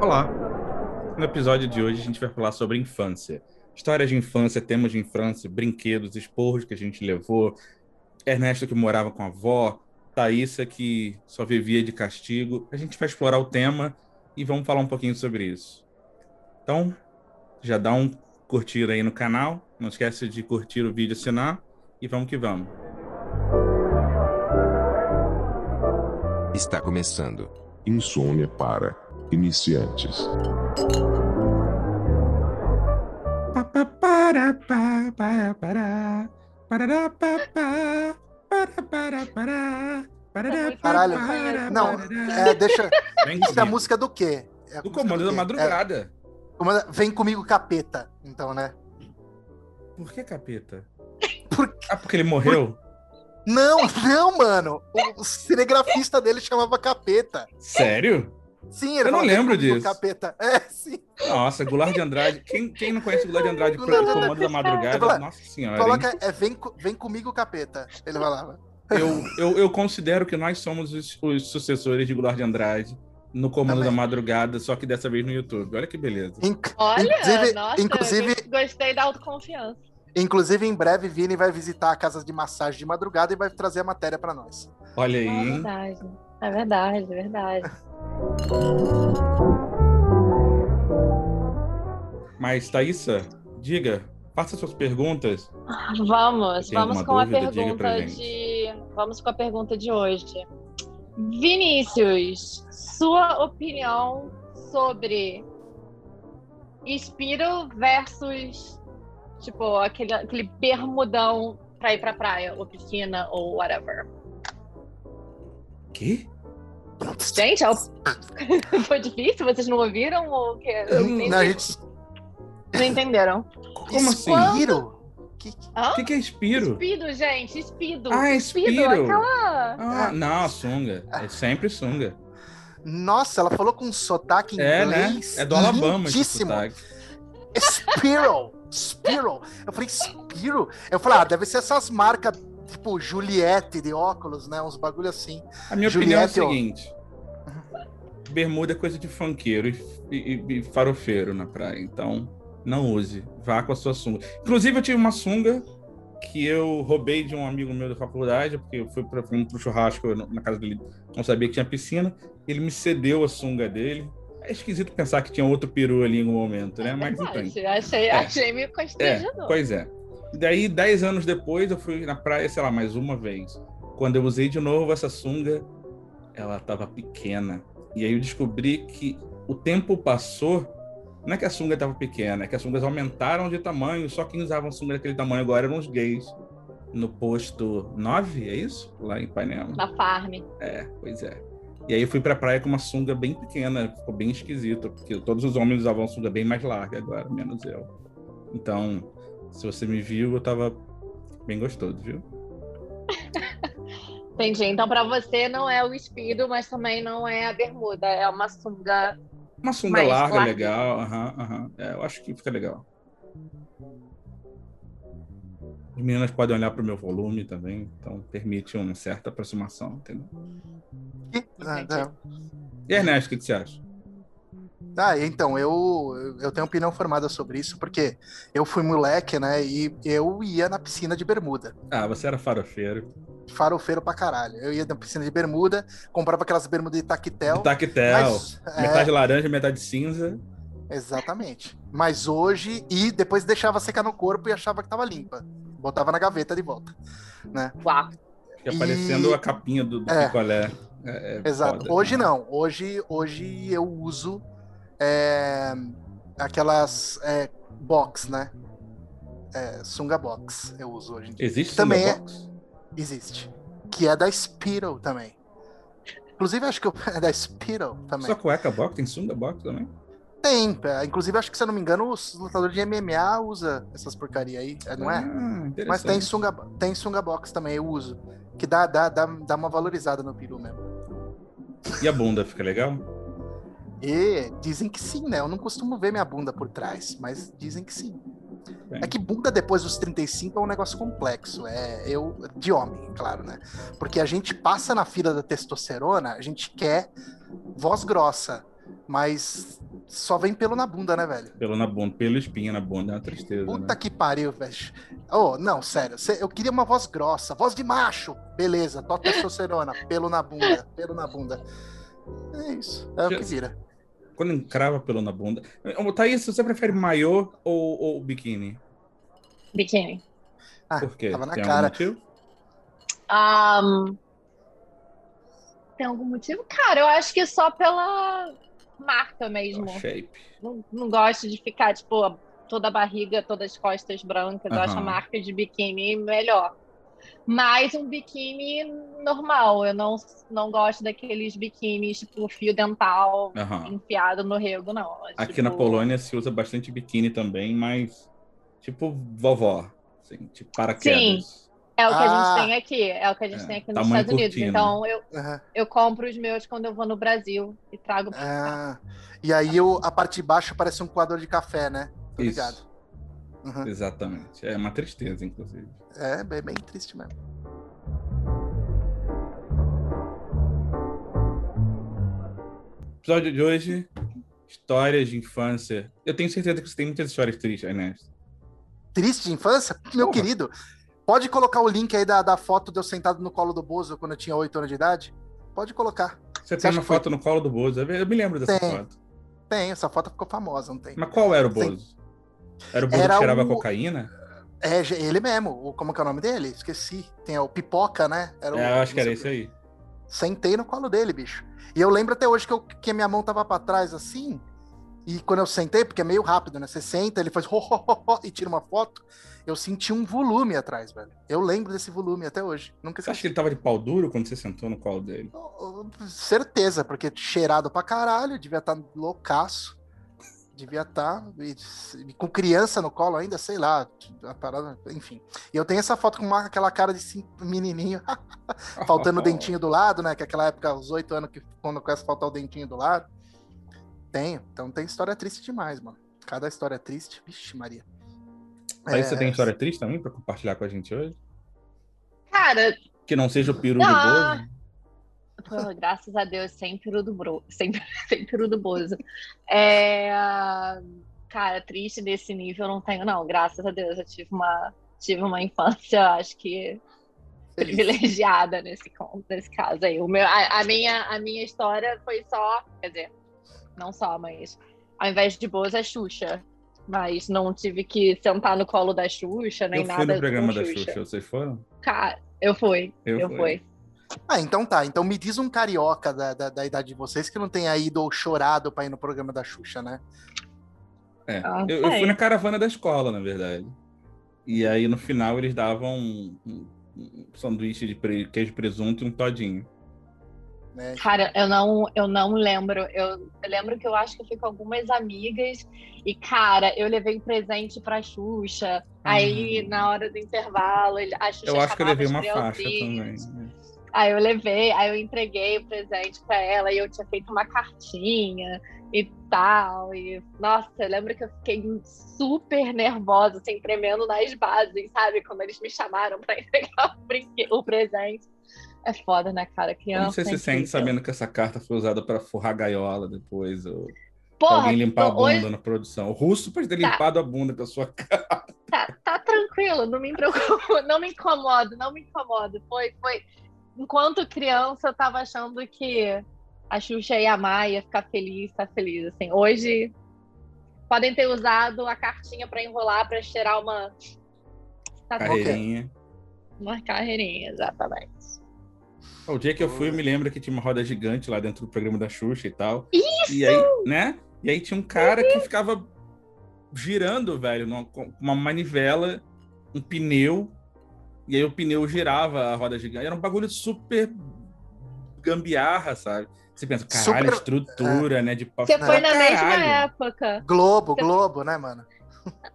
Olá! No episódio de hoje a gente vai falar sobre infância. Histórias de infância, temas de infância, brinquedos, esporros que a gente levou, Ernesto que morava com a avó, Thaísa que só vivia de castigo. A gente vai explorar o tema e vamos falar um pouquinho sobre isso. Então, já dá um curtir aí no canal, não esquece de curtir o vídeo, assinar e vamos que vamos. Está começando. Insônia para iniciantes. Caralho, não, parará. é, deixa. Isso é a música do quê? É Do comando da quê? madrugada. É, vem comigo, capeta. Então, né? Por que capeta? Por- Ah, porque ele morreu? Não, não, mano. O cinegrafista dele chamava capeta. Sério? Sim, ele Eu não "Vem lembro disso." Capeta. É, sim. Nossa, Goulart de Andrade. Quem, quem não conhece Goulart de Andrade Goulart de comando da madrugada? Nossa senhora. Coloca, é, vem, co- vem comigo, capeta. Ele falava. Eu, eu, eu considero que nós somos os, os sucessores de Goulart de Andrade no comando Também. da madrugada, só que dessa vez no YouTube. Olha que beleza. Inc- Olha, inclusive, nossa, inclusive, gostei da autoconfiança. inclusive, em breve, Vini vai visitar a casa de massagem de madrugada e vai trazer a matéria pra nós. Olha aí, É verdade. É verdade, é verdade. Mas, Thaísa, diga, faça suas perguntas. Vamos, vamos com a dúvida? Pra pergunta de. Vamos com a pergunta de hoje. Vinícius, sua opinião sobre Espiro versus tipo aquele, aquele bermudão pra ir pra praia, ou piscina, ou whatever. Quê? Gente, é o- foi difícil? Vocês não ouviram? Ou o quê? Não, entendi. Não, a gente. Não entenderam? Como assim? Espiro? Que- que- que, que é Espiro? Espido, gente, espido. Ah, Espiro. aquela. Ah, não, sunga. É sempre sunga. Nossa, ela falou com um sotaque É, né? inglês. É do Alabama esse lindíssimo. sotaque. Spiral. Spiral. Eu falei, Spiral? Eu falei, ah, deve ser essas marcas, tipo, Juliette de óculos, né? Uns bagulho assim. A minha opinião é a Juliette, ó. seguinte. Bermuda é coisa de funkeiro e, e- e farofeiro na praia. Então, não use. Vá com a sua sunga. Inclusive, eu tive uma sunga que eu roubei de um amigo meu da faculdade, porque eu fui para um pro churrasco eu na casa dele, não sabia que tinha piscina. Ele me cedeu a sunga dele. É esquisito pensar que tinha outro peru ali em algum momento, né? Mas então. Achei, É. achei meio É, constrangedor. pois é. Daí, dez anos depois, eu fui na praia, sei lá, mais uma vez. Quando eu usei de novo essa sunga, ela tava pequena. E aí eu descobri que o tempo passou. Não é que a sunga tava pequena, é que as sungas aumentaram de tamanho. Só quem usava sunga daquele tamanho agora eram os gays. No posto 9, é isso? Lá em Ipanema. Na farm. É, pois é. E aí eu fui pra praia com uma sunga bem pequena, ficou bem esquisito, porque todos os homens usavam sunga bem mais larga agora, menos eu. Então, se você me viu, eu tava bem gostoso, viu? Entendi. Então, pra você, não é o espido, mas também não é a bermuda. É uma sunga. Uma sunga Mais larga, larga. legal, aham, aham. É, eu acho que fica legal. As meninas podem olhar pro meu volume também, então permite uma certa aproximação, entendeu? Ah, tá. E Ernesto, o que, que você acha? Ah, então, eu, eu tenho opinião formada sobre isso, porque eu fui moleque, né? E eu ia na piscina de bermuda. Ah, você era farofeiro. Farofeiro pra caralho. Eu ia na piscina de bermuda, comprava aquelas bermudas de tactel. De tactel, mas- é, metade laranja, metade cinza. Exatamente. Mas hoje, e depois deixava secar no corpo e achava que tava limpa. Botava na gaveta de volta. Né? Uau. Fica E- parecendo a capinha do, do É. picolé. É, é Exato. foda, hoje né? não. Hoje, hoje eu uso é, aquelas é, box, né? É, sunga box eu uso hoje em dia. Existe Também sunga é- box? Existe. Que é da Spiral também. Inclusive, acho que eu- é da Spiral também. Só cueca box? Tem sunga box também? Tem. é, Inclusive, acho que, se eu não me engano, os lutadores de MMA usa essas porcaria aí, é, não é? Ah, interessante. Mas tem sunga, tem sunga box também, eu uso. Que dá, dá, dá, dá uma valorizada no peru mesmo. E a bunda fica legal? E dizem que sim, né? Eu não costumo ver minha bunda por trás, mas dizem que sim. É que bunda depois dos 35 é um negócio complexo. É eu de homem, claro, né? Porque a gente passa na fila da testosterona, a gente quer voz grossa, mas só vem pelo na bunda, né, velho? Pelo na bunda, pelo espinha na bunda, é uma tristeza. Puta né? que pariu, velho. Oh, não, sério. eu queria uma voz grossa, voz de macho. Beleza, toca testosterona, pelo na bunda, pelo na bunda. É isso, é o que vira. Quando encrava pelo na bunda. Thaís, você prefere maiô ou, ou biquíni? Biquíni. Ah, Por quê? tava na Tem cara. algum motivo? Ahn, tem algum motivo? Cara, eu acho que só pela marca mesmo. Shape. Não, não gosto de ficar, tipo, toda a barriga, todas as costas brancas. Eu acho a marca de biquíni melhor. Mas um biquíni normal. Eu não, não gosto daqueles biquínis, tipo, fio dental Aham. enfiado no rego, não. Aqui Tipo, na Polônia se usa bastante biquíni também, mas tipo vovó, assim, tipo paraquedas. É o que a Ah. gente tem aqui. É o que a gente É, tem aqui nos Estados Unidos. cortina. Então, eu, Aham. eu compro os meus quando eu vou no Brasil e trago pra cá. Ah, e aí o- a parte de baixo parece um coador de café, né? Tô Isso. ligado. Uhum. Exatamente. É uma tristeza, inclusive. É bem, bem triste mesmo. Episódio de hoje, histórias de infância. Eu tenho certeza que você tem muitas histórias tristes, Ernesto. Triste de infância? Meu Porra. querido, pode colocar o link aí da, da foto de eu sentado no colo do Bozo quando eu tinha 8 anos de idade? Pode colocar. Você Você tem uma que foi- foto no colo do Bozo. Eu me lembro dessa Tem. foto. Tem, essa foto ficou famosa, não tem? Mas qual era o Tem. Era o Bozo Era que cheirava o- cocaína? É, ele mesmo. Como que é o nome dele? Esqueci. Tem o Pipoca, né? Era o- É, eu acho que era sei esse o quê. aí. Sentei no colo dele, bicho. E eu lembro até hoje que, eu, que a minha mão tava pra trás assim. E quando eu sentei, porque é meio rápido, né? Você senta, ele faz ho, ho, ho, ho, e tira uma foto. Eu senti um volume atrás, velho. Eu lembro desse volume até hoje. Nunca Você acha esqueci. que ele tava de pau duro quando você sentou no colo dele? Oh, oh, Certeza, porque cheirado pra caralho, devia estar loucaço. Devia estar com criança no colo ainda, sei lá, a parada, enfim. E eu tenho essa foto com uma- aquela cara de cinco- menininho, faltando o dentinho do lado, né? Que aquela época, os oito anos, que quando começa a faltar o dentinho do lado. Tenho. Então tem história triste demais, mano. Cada história triste, vixe, Maria. Aí É, você tem história triste também pra compartilhar com a gente hoje? Cara, Que não seja o peru Ah. do Bozo? Graças a Deus, sem peru do, bro, sem, sem peru do Bozo. É, cara, triste desse nível eu não tenho, não. Graças a Deus, eu tive uma, tive uma infância, acho que privilegiada nesse, nesse caso aí. O meu, a, a minha, a minha história foi só, quer dizer, não só, mas ao invés de Bozo é Xuxa. Mas não tive que sentar no colo da Xuxa, nem Eu nada fui no programa da Xuxa, vocês foram? Cara, eu fui, Eu eu, fui. fui. Ah, então tá. Então me diz um carioca da, da, da idade de vocês que não tenha ido ou chorado pra ir no programa da Xuxa, né? É. Ah, eu, eu fui na caravana da escola, na verdade. E aí no final eles davam um, um- um sanduíche de pre- queijo e presunto e um todinho. né? Cara, eu não, eu não lembro. Eu, eu lembro que eu acho que eu fui com algumas amigas e, cara, eu levei presente pra Xuxa. Aí, na hora do intervalo, ele- a Xuxa Uhum. Eu acho que eu levei uma faixa também. Aí eu levei, aí eu entreguei o presente pra ela e eu tinha feito uma cartinha e tal. E, nossa, eu lembro que eu fiquei super nervosa, assim, tremendo nas bases, sabe? Quando eles me chamaram pra entregar o, presente. É foda, né, cara? Criança. Como você se é sente sabendo que essa carta foi usada pra forrar gaiola depois? Ou Porra, alguém limpar a bunda hoje na produção? O russo pode ter Tá. limpado a bunda com a sua cara. tá, tá tranquilo, não me preocupo, não me incomodo, não me incomodo. Foi, foi. Enquanto criança, eu tava achando que a Xuxa ia amar, ia ficar feliz, tá feliz. Assim, hoje podem ter usado a cartinha pra enrolar, pra cheirar uma. Tá. Carreirinha. Uma carreirinha, exatamente. O dia que eu fui, eu me lembro que tinha uma roda gigante lá dentro do programa da Xuxa e tal. Isso! E aí, né? E aí tinha um cara que ficava girando, velho, numa- com uma manivela, um pneu, e aí o pneu girava a roda gigante. Era um bagulho super gambiarra, sabe? Você pensa, caralho, Super- estrutura, né? De pau. Não, foi na mesma época. Globo, Globo, né, mano?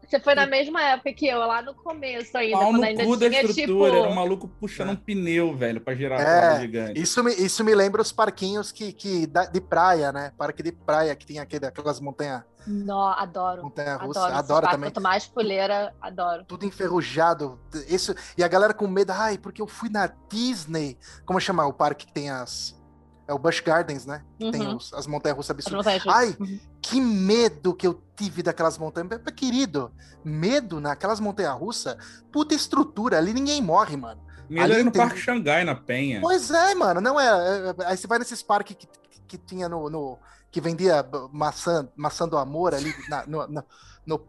Você foi na mesma época que eu, lá no começo ainda, Pau quando no ainda cu da tinha, estrutura, tipo. era um maluco puxando É. um pneu, velho, pra girar a É, gigante. Isso me, isso me lembra os parquinhos que, que de praia, né? Parque de praia que tem aquele, aquelas montanhas Não, adoro. montanha russa. Adoro, Adoro, esse também. Quanto mais fuleira, adoro. Tudo enferrujado. Isso, e a galera com medo. Ai, porque eu fui na Disney. Como chama o parque que tem as. É o Busch Gardens, né? Que tem Uhum. os- as montanhas russas As absurdas. montanhas. Ai, Uhum. que medo que eu tive daquelas montanhas. Querido, medo naquelas montanhas russas, puta estrutura, ali ninguém morre, mano. Melhor Ali no tem- Parque Xangai, na Penha. Pois é, mano, não é. é, é, Aí você vai nesses parques que, que, tinha no, no- que vendia maçã, maçã do amor ali na, no, no, no-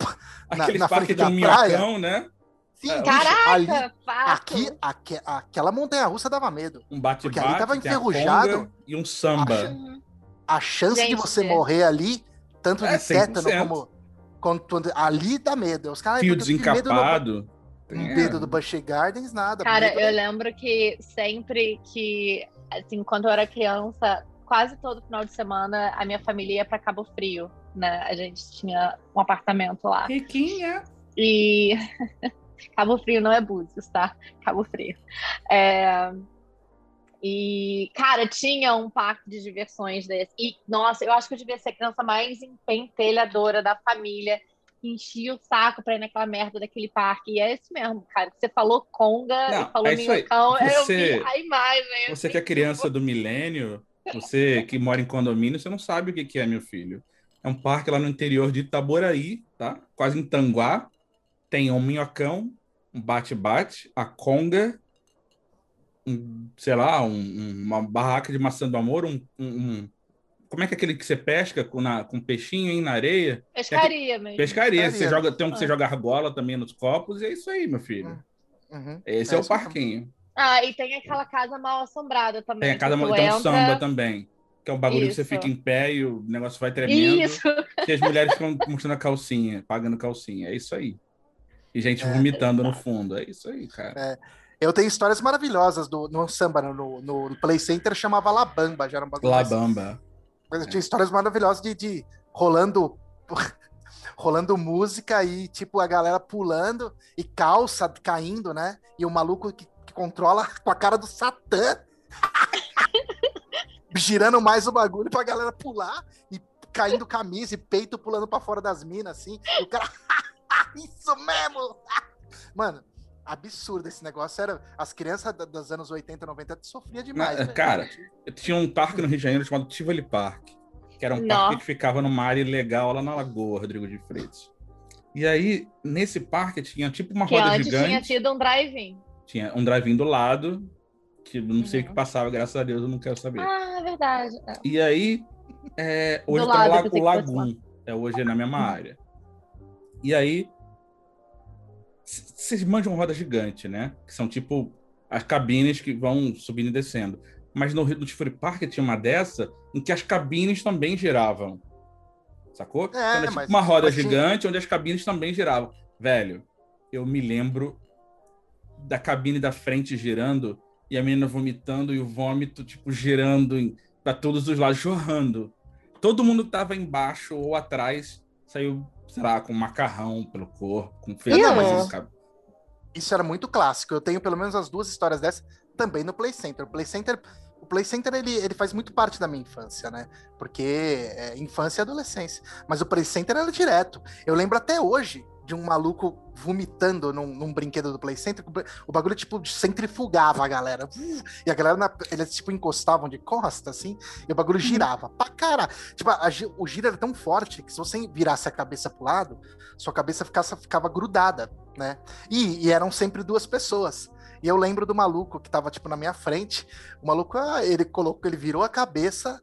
na- na parques frente de um da praia. minhocão, né? Sim, É, Caraca, ali, aqui, aque- aquela montanha russa dava medo. Um Porque ali bate-bate, tava a enferrujado. e um samba. Uhum. A chance de Gente. você morrer ali, tanto É, de tétano 100%. como. quanto- ali dá medo. Os caras Fio tive medo no- desencapado. Um Tem- medo do Busch Gardens, nada. Cara, medo- eu lembro que sempre que, assim, quando eu era criança, quase todo final de semana, a minha família ia pra Cabo Frio, né? A gente tinha um apartamento lá. Riquinha. E Cabo Frio não é Búzios, tá? Cabo Frio. É, E, cara, tinha um parque de diversões desse. E, nossa, eu acho que eu devia ser a criança mais empentelhadora da família. que Enchia o saco pra ir naquela merda daquele parque. E é isso mesmo, cara. Você falou conga Não, falou é isso aí. minhocão. Eu Você- vi a imagem. Você que é criança do milênio, você que mora em condomínio, você não sabe o que que é, meu filho. É um parque lá no interior de Itaboraí, tá? Quase em Tanguá. Tem um minhocão, um bate-bate, a conga, um, sei lá, um- um- uma barraca de maçã do amor, um, um- um- Como é que é aquele que você pesca com, na, com peixinho hein, na areia? Pescaria mesmo. Pescaria. Pescaria. Você joga, tem um que você Ah. joga argola também nos copos, e é isso aí, meu filho. Uhum. Esse É é, o isso parquinho. Ah, e tem aquela casa mal assombrada também. Tem a casa, que tu tem um entra- samba também. Que é um bagulho que você Isso. fica em pé e o negócio vai tremendo. Isso. E as mulheres ficam mostrando a calcinha, pagando calcinha. É isso aí. E gente É. vomitando no fundo. É isso aí, cara. Eu tenho histórias maravilhosas do, no samba, no, no, Play Center chamava Labamba, já era um bagulho. Labamba. Mas eu tinha histórias maravilhosas de, de rolando rolando música e tipo a galera pulando e calça caindo, né? E o maluco que, que controla com a cara do Satã girando mais o bagulho pra galera pular e caindo camisa e peito pulando pra fora das minas assim. E o cara isso mesmo. Mano, absurdo esse negócio era as crianças dos anos 80, 90 sofria demais, velho. cara, Tinha um parque no Rio de Janeiro chamado Tivoli Park. Que era um Não. parque que ficava numa área legal lá na Lagoa, Rodrigo de Freitas. E aí, nesse parque, tinha tipo uma Que roda antes tinha gigante. tido um drive-in. Tinha um drive-in do lado, que não sei o Uhum. que passava, graças a Deus, eu não quero saber. Ah, é verdade. É. E aí, é, hoje Do tá lado, lá eu pensei o Lagoon. É hoje é na mesma área. E aí, vocês manjam roda gigante, né? Que são tipo as cabines que vão subindo e descendo. Mas no Rio do Tifuri Park tinha uma dessa em que as cabines também giravam. Sacou? então era tipo uma roda tinha- gigante onde as cabines também giravam. Velho, eu me lembro da cabine da frente girando e a menina vomitando e o vômito, tipo, girando em, pra todos os lados, jorrando. Todo mundo tava embaixo ou atrás, saiu, sei lá, com macarrão pelo corpo, com feijão. Não, mas isso- era muito clássico. Eu tenho pelo menos as duas histórias dessas também no Play Center. O Play Center, o Play Center ele, ele faz muito parte da minha infância, né? Porque é infância e adolescência. Mas o Play Center era direto. Eu lembro até hoje de um maluco vomitando num, num brinquedo do Play Center. O bagulho, tipo, centrifugava a galera. Uh, E a galera, na- eles, tipo, encostavam de costa, assim, e o bagulho girava. Pra cara. Tipo, a o giro era tão forte que se você virasse a cabeça pro lado, sua cabeça ficava, ficava grudada, né? E, e eram sempre duas pessoas. E eu lembro do maluco que tava, tipo, na minha frente. O maluco, ah, ele colocou, ele virou a cabeça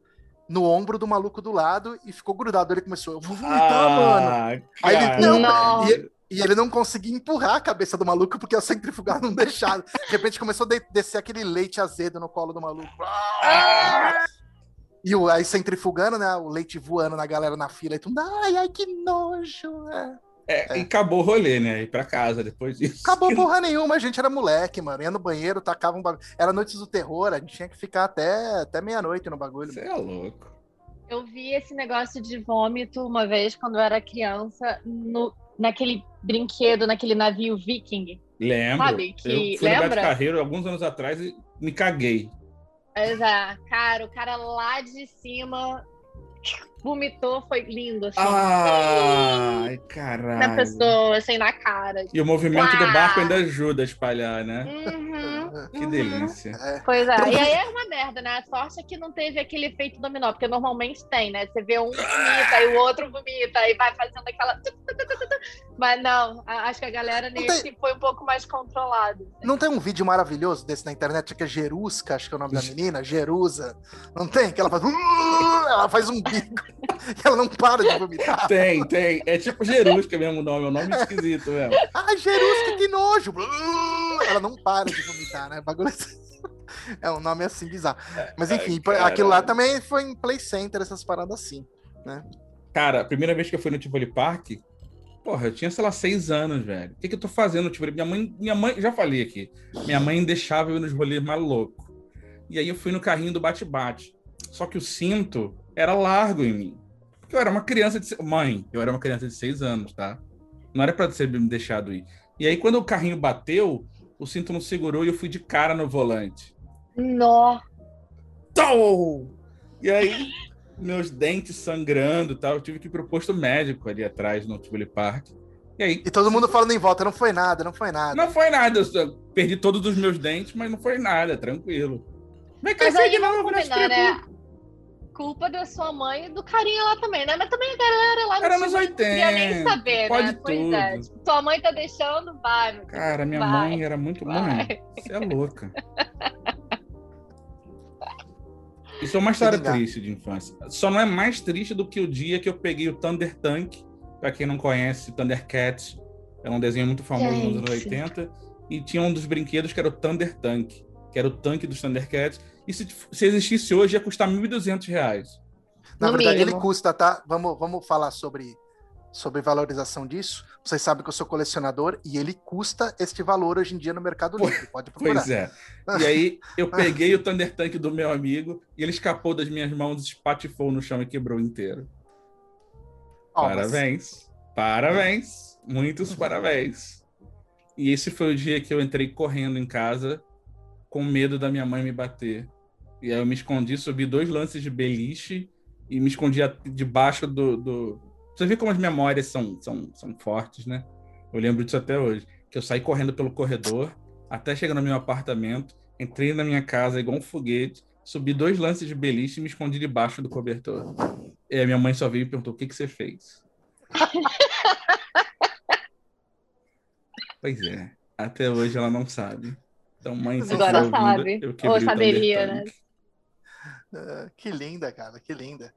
no ombro do maluco do lado e ficou grudado. Ele começou, eu vou vomitar, mano. Ah, Aí ele, não, Não. E, e ele não conseguia empurrar a cabeça do maluco porque a centrifugal não deixava. De repente começou a de- descer aquele leite azedo no colo do maluco. Ah! E o, aí centrifugando, né? O leite voando na galera na fila. E tudo, ai, ai, que nojo. é. É, E acabou o rolê, né? Ir pra casa depois disso. Acabou porra nenhuma, a gente era moleque, mano. Ia no banheiro, tacava um bagulho. Era Noites do Terror, a gente tinha que ficar até, até meia-noite no bagulho. Você é louco. Eu vi esse negócio de vômito uma vez quando eu era criança, no, naquele brinquedo, naquele navio viking. Lembro. Sabe que- eu fui no lembra? Carreiro alguns anos atrás e me caguei. Ah, cara, o cara lá de cima vomitou, foi lindo, assim. Ai, na caralho. pessoa, assim, na cara. E o movimento do barco ainda ajuda a espalhar, né? Uhum. Que delícia. É. Pois é, Então- e aí é uma merda, né? A sorte é que não teve aquele efeito dominó, porque normalmente tem, né? Você vê um vomita e o outro vomita e vai fazendo aquela. Mas não, acho que a galera nesse foi um pouco mais controlado. Não tem um vídeo maravilhoso desse na internet que é Jerusca, acho que é o nome da menina, Jerusa. Não tem? Que ela faz. Ela faz um bico e ela não para de vomitar. Tem, tem. É tipo Jerusca mesmo o nome, é um nome esquisito mesmo. Ai, Jerusca, que nojo! Ela não para de vomitar, né? Bagulho assim. É um nome assim bizarro. Mas enfim, Ai, aquilo lá caralho. também foi em Play Center, essas paradas assim. Cara, a primeira vez que eu fui no Tivoli Park, porra, eu tinha, sei lá, seis anos, velho. O que, que eu tô fazendo no Tivoli? Minha mãe, minha mãe, já falei aqui, minha mãe deixava eu ir nos rolês mais loucos. E aí eu fui no carrinho do bate-bate. Só que o cinto era largo em mim. Porque eu era uma criança de. Mãe, eu era uma criança de seis anos, tá? Não era pra ser me deixado ir. E aí, quando o carrinho bateu, o cinto não segurou e eu fui de cara no volante. Nó. E aí, meus dentes sangrando e tal, eu tive que ir pro posto médico ali atrás no Tivoli Park. E aí, E todo mundo falando em volta, não foi nada, não foi nada. não foi nada, eu perdi todos os meus dentes, mas não foi nada, tranquilo. Vai Mas crescer aí de vamos novo, combinar, né? Culpa da sua mãe e do carinha lá também, né? Mas também a galera lá no Era nos Chile não queria nem 80, saber, pode né? Pois é. tudo. Tipo, tua mãe tá deixando, vai. Cara, minha Vai, mãe era muito vai. mãe. Você é louca. Isso é uma história triste de infância. Só não é mais triste do que o dia que eu peguei o Thunder Tank. Pra quem não conhece, Thundercats é um desenho muito famoso nos anos Gente. 80. E tinha um dos brinquedos que era o Thunder Tank, que era o tanque dos Thundercats. E se, se existisse hoje, ia custar 1.200 reais. Na No verdade, mínimo. ele custa, tá? Vamos, vamos falar sobre, sobre valorização disso. Vocês sabem que eu sou colecionador e ele custa este valor hoje em dia no Mercado Livre. Pode procurar. Pois é. E aí eu peguei o Thunder Tank do meu amigo e ele escapou das minhas mãos, espatifou no chão e quebrou inteiro. Ó, mas- Parabéns. Parabéns. Muitos parabéns. E esse foi o dia que eu entrei correndo em casa com medo da minha mãe me bater. E aí eu me escondi, subi dois lances de beliche e me escondi debaixo do, do... Você vê como as memórias são, são, são fortes, né? Eu lembro disso até hoje. Que eu saí correndo pelo corredor até chegar no meu apartamento, entrei na minha casa igual um foguete, subi dois lances de beliche e me escondi debaixo do cobertor. E a minha mãe só veio e perguntou: o que, que você fez? pois é, até hoje ela não sabe. Então, mãe, se Agora ouvindo, sabe. eu Ou saberia, né? Ah, que linda, cara, que linda.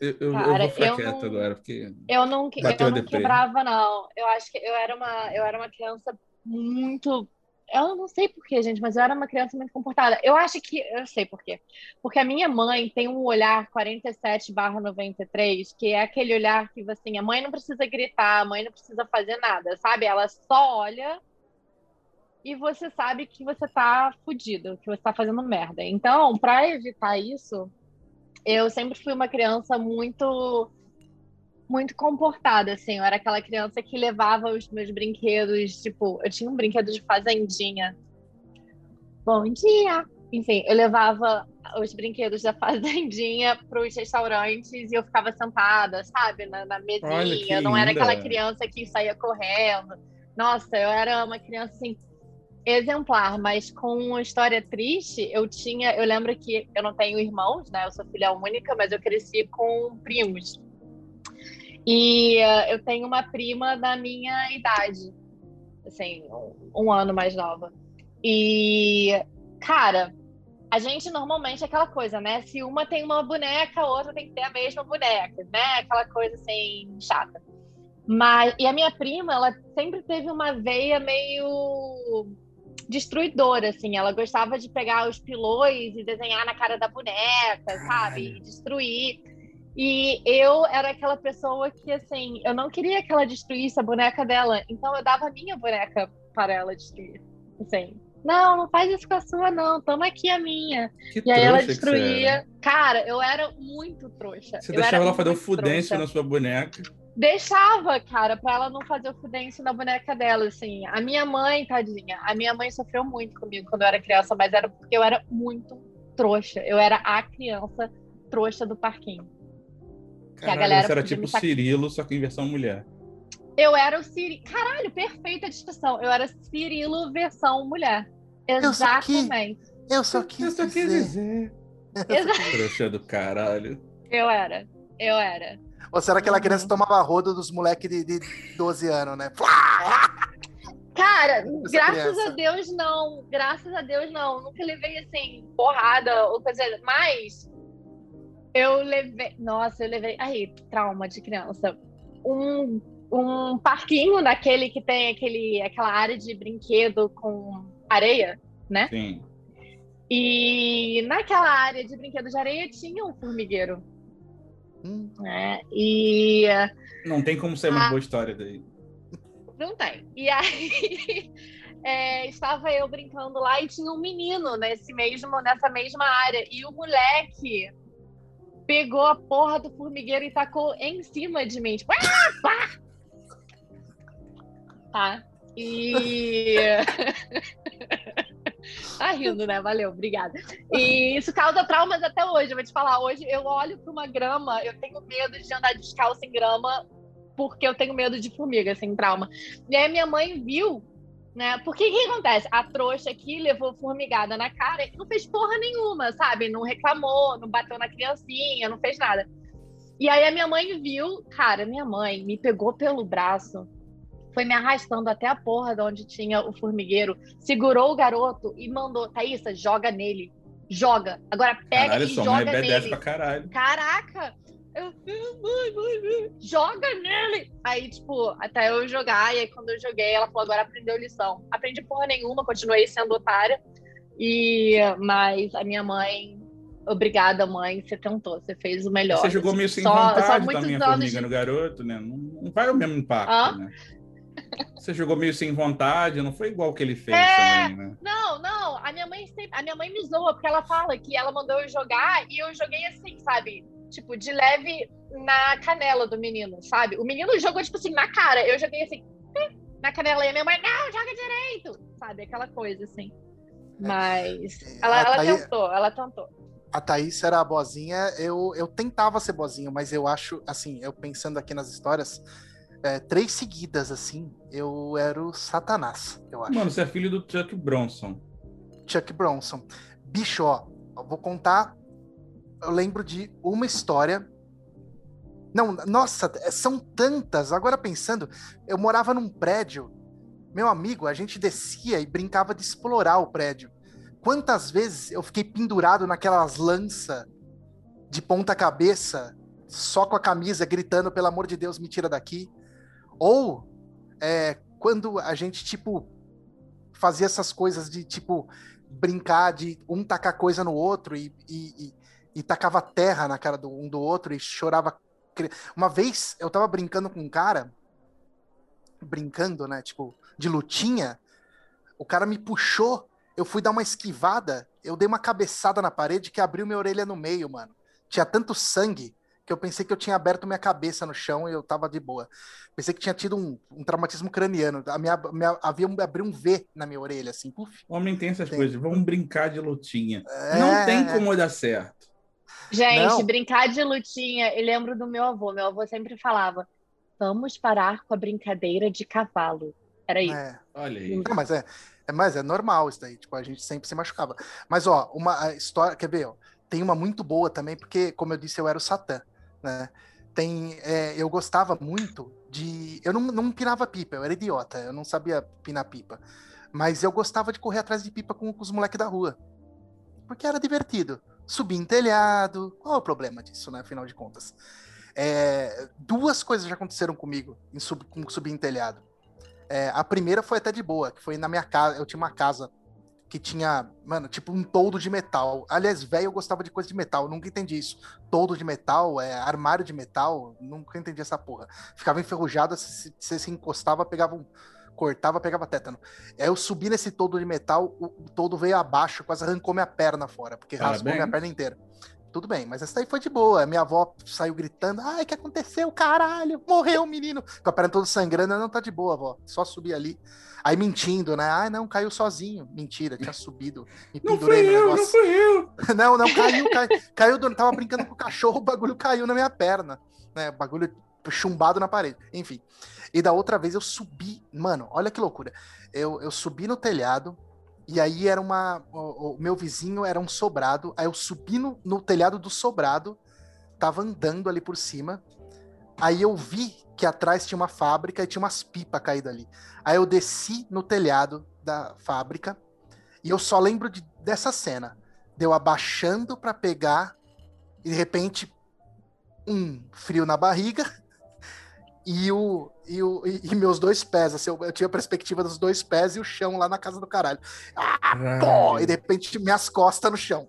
Eu, eu, eu Cara, vou ficar eu quieto não- agora, porque. Eu não, eu não quebrava, não. Eu acho que eu era uma, eu era uma criança muito. Eu não sei por quê, gente, mas eu era uma criança muito comportada. Eu acho que. Eu sei por quê. Porque a minha mãe tem um olhar 47/93, que é aquele olhar que, assim, a mãe não precisa gritar, a mãe não precisa fazer nada, sabe? Ela só olha e você sabe que você tá fudido, que você tá fazendo merda. Então, para evitar isso, eu sempre fui uma criança muito muito comportada, assim. Eu era aquela criança que levava os meus brinquedos, tipo, eu tinha um brinquedo de fazendinha. Bom dia! Enfim, eu levava os brinquedos da fazendinha para os restaurantes e eu ficava sentada, sabe, na, na mesinha. Olha, eu não era aquela criança que saía correndo. Nossa, eu era uma criança assim exemplar, mas com uma história triste, eu tinha, eu lembro que eu não tenho irmãos, né? Eu sou filha única, mas eu cresci com primos. E eh, eu tenho uma prima da minha idade, assim, um ano mais nova. E, cara, a gente normalmente é aquela coisa, né? Se uma tem uma boneca, a outra tem que ter a mesma boneca, né? Aquela coisa assim, chata. Mas, e a minha prima, ela sempre teve uma veia meio destruidora, assim. Ela gostava de pegar os pilões e desenhar na cara da boneca, sabe? E destruir. E eu era aquela pessoa que, assim, eu não queria que ela destruísse a boneca dela, então eu dava a minha boneca para ela destruir. Assim, não, não faz isso com a sua, não, toma aqui a minha. Que E aí ela destruía. Cara, eu era muito trouxa. Você eu deixava ela fazer o muito fudêncio na sua boneca. Deixava, cara, pra ela não fazer o fudêncio na boneca dela, assim. A minha mãe, tadinha, a minha mãe sofreu muito comigo quando eu era criança, mas era porque eu era muito trouxa. Eu era a criança trouxa do parquinho. a Caralho, galera você era tipo Cirilo, só que em versão mulher. Eu era o Cirilo. Caralho, perfeita descrição. Eu era Cirilo versão mulher. Exatamente. Eu só quis, Eu só quis dizer. dizer. Exa- Trouxa do caralho. Eu era. Eu era. Ou será que aquela Uhum. criança tomava rodo dos moleques de, de 12 anos, né? Cara, Essa graças criança. a Deus não. Graças a Deus não. Nunca levei assim, porrada ou coisa. Mas eu levei. Nossa, eu levei. Aí, trauma de criança. Um, um parquinho daquele que tem aquele, aquela área de brinquedo com areia, né? Sim. E naquela área de brinquedo de areia tinha um formigueiro, Hum, né? E Não tem como ser uma Ah. boa história daí. Não tem. E aí é, estava eu brincando lá e tinha um menino nesse mesmo, nessa mesma área. E o moleque pegou a porra do formigueiro e tacou em cima de mim. Tipo, "Ah, pá!" Tá. E. tá rindo, né? Valeu, obrigada. E isso causa traumas até hoje. Eu vou te falar, hoje eu olho para uma grama, eu tenho medo de andar descalço em grama porque eu tenho medo de formiga, assim, trauma. E aí minha mãe viu, né? Porque o que acontece? A trouxa aqui levou formigada na cara e não fez porra nenhuma, sabe? Não reclamou, não bateu na criancinha, não fez nada. E aí a minha mãe viu, cara, minha mãe me pegou pelo braço, foi me arrastando até a porra de onde tinha o formigueiro, segurou o garoto e mandou, Thaísa, joga nele. Joga. Agora pega Caralho, e sua mãe é joga B10 nele. pra caralho. Caraca! Eu, mãe, mãe, mãe, joga nele! Aí, tipo, até eu jogar, e aí quando eu joguei, ela falou, agora aprendeu lição. Aprendi porra nenhuma, continuei sendo otária. E, mas a minha mãe, obrigada, mãe, você tentou, você fez o melhor. Você jogou meio sem só- só vontade muitos também anos formiga de- no garoto, né? Não, não vai o mesmo impacto, Hã? né? Você jogou meio sem vontade, não foi igual que ele fez É. também, né? Não, não, a minha mãe sempre, a minha mãe me zoa, porque ela fala que ela mandou eu jogar e eu joguei assim, sabe? Tipo, de leve na canela do menino, sabe? O menino jogou, tipo assim, na cara. Eu joguei assim, "Ih", na canela. E a minha mãe, não, joga direito! Sabe? Aquela coisa, assim. Mas ela, A ela Thaí- tentou, ela tentou. A Thaís era a bozinha, eu, eu tentava ser bozinho, mas eu acho, assim, eu pensando aqui nas histórias, é, três seguidas, assim, eu era o Satanás, eu acho. Mano, você é filho do Chuck Bronson. Chuck Bronson. Bicho, ó, eu vou contar. Eu lembro de uma história. Não, nossa, são tantas. Agora pensando, eu morava num prédio. Meu amigo, a gente descia e brincava de explorar o prédio. Quantas vezes eu fiquei pendurado naquelas lanças de ponta cabeça, só com a camisa, gritando, pelo amor de Deus, me tira daqui. Ou é, quando a gente, tipo, fazia essas coisas de, tipo, brincar de um tacar coisa no outro e, e, e, e tacava terra na cara do um do outro e chorava. Uma vez eu tava brincando com um cara, brincando, né? Tipo, de lutinha, o cara me puxou, eu fui dar uma esquivada, eu dei uma cabeçada na parede que abriu minha orelha no meio, mano. Tinha tanto sangue que eu pensei que eu tinha aberto minha cabeça no chão e eu tava de boa. Pensei que tinha tido um, um traumatismo craniano. A minha, minha, havia um, abriu um V na minha orelha, assim, puf. Homem tem essas Tem. coisas. Vamos brincar de lutinha. É, Não tem como dar certo. Gente, Não. brincar de lutinha, eu lembro do meu avô. Meu avô sempre falava: vamos parar com a brincadeira de cavalo. Era isso. É. Olha aí. Não, mas é, é, mas é normal isso daí, tipo, a gente sempre se machucava. Mas, ó, uma história, quer ver, ó, tem uma muito boa também, porque, como eu disse, eu era o Satã, né? Tem, é, eu gostava muito de, eu não, não empinava pipa, eu era idiota, eu não sabia pinar pipa, mas eu gostava de correr atrás de pipa com, com os moleques da rua, porque era divertido. Subir em telhado, qual é o problema disso, né, afinal de contas? É, duas coisas já aconteceram comigo em sub, com subir em telhado. É, a primeira foi até de boa, que foi na minha casa. Eu tinha uma casa que tinha, mano, tipo um toldo de metal. Aliás, velho, eu gostava de coisa de metal, nunca entendi isso. Toldo de metal, é, armário de metal, nunca entendi essa porra. Ficava enferrujado, se você se encostava, pegava um. Cortava, pegava tétano. Aí eu subi nesse toldo de metal, o, o toldo veio abaixo, quase arrancou minha perna fora, porque Parabéns. raspou minha perna inteira. Tudo bem, mas essa daí foi de boa. Minha avó saiu gritando: Ai, o que aconteceu? Caralho, morreu o menino. Com a perna toda sangrando, não tá de boa, avó. Só subir ali. Aí mentindo, né? Ai, não, caiu sozinho. Mentira, tinha subido. Me Não pendurei fui eu, não negócio. fui eu. Não, não, caiu, caiu, caiu do, tava brincando com o cachorro, o bagulho caiu na minha perna. Né, o bagulho chumbado na parede. Enfim. E da outra vez eu subi, mano, olha que loucura. Eu, eu subi no telhado, e aí era uma. O, o meu vizinho era um sobrado. Aí eu subi no, no telhado do sobrado, tava andando ali por cima. Aí eu vi que atrás tinha uma fábrica e tinha umas pipas caídas ali. Aí eu desci no telhado da fábrica e eu só lembro de, dessa cena. Deu abaixando para pegar e de repente um frio na barriga e o e, o, e, meus dois pés, assim, eu, eu, tinha a perspectiva dos dois pés e o chão lá na casa do caralho. Ah, pô, e de repente minhas costas no chão.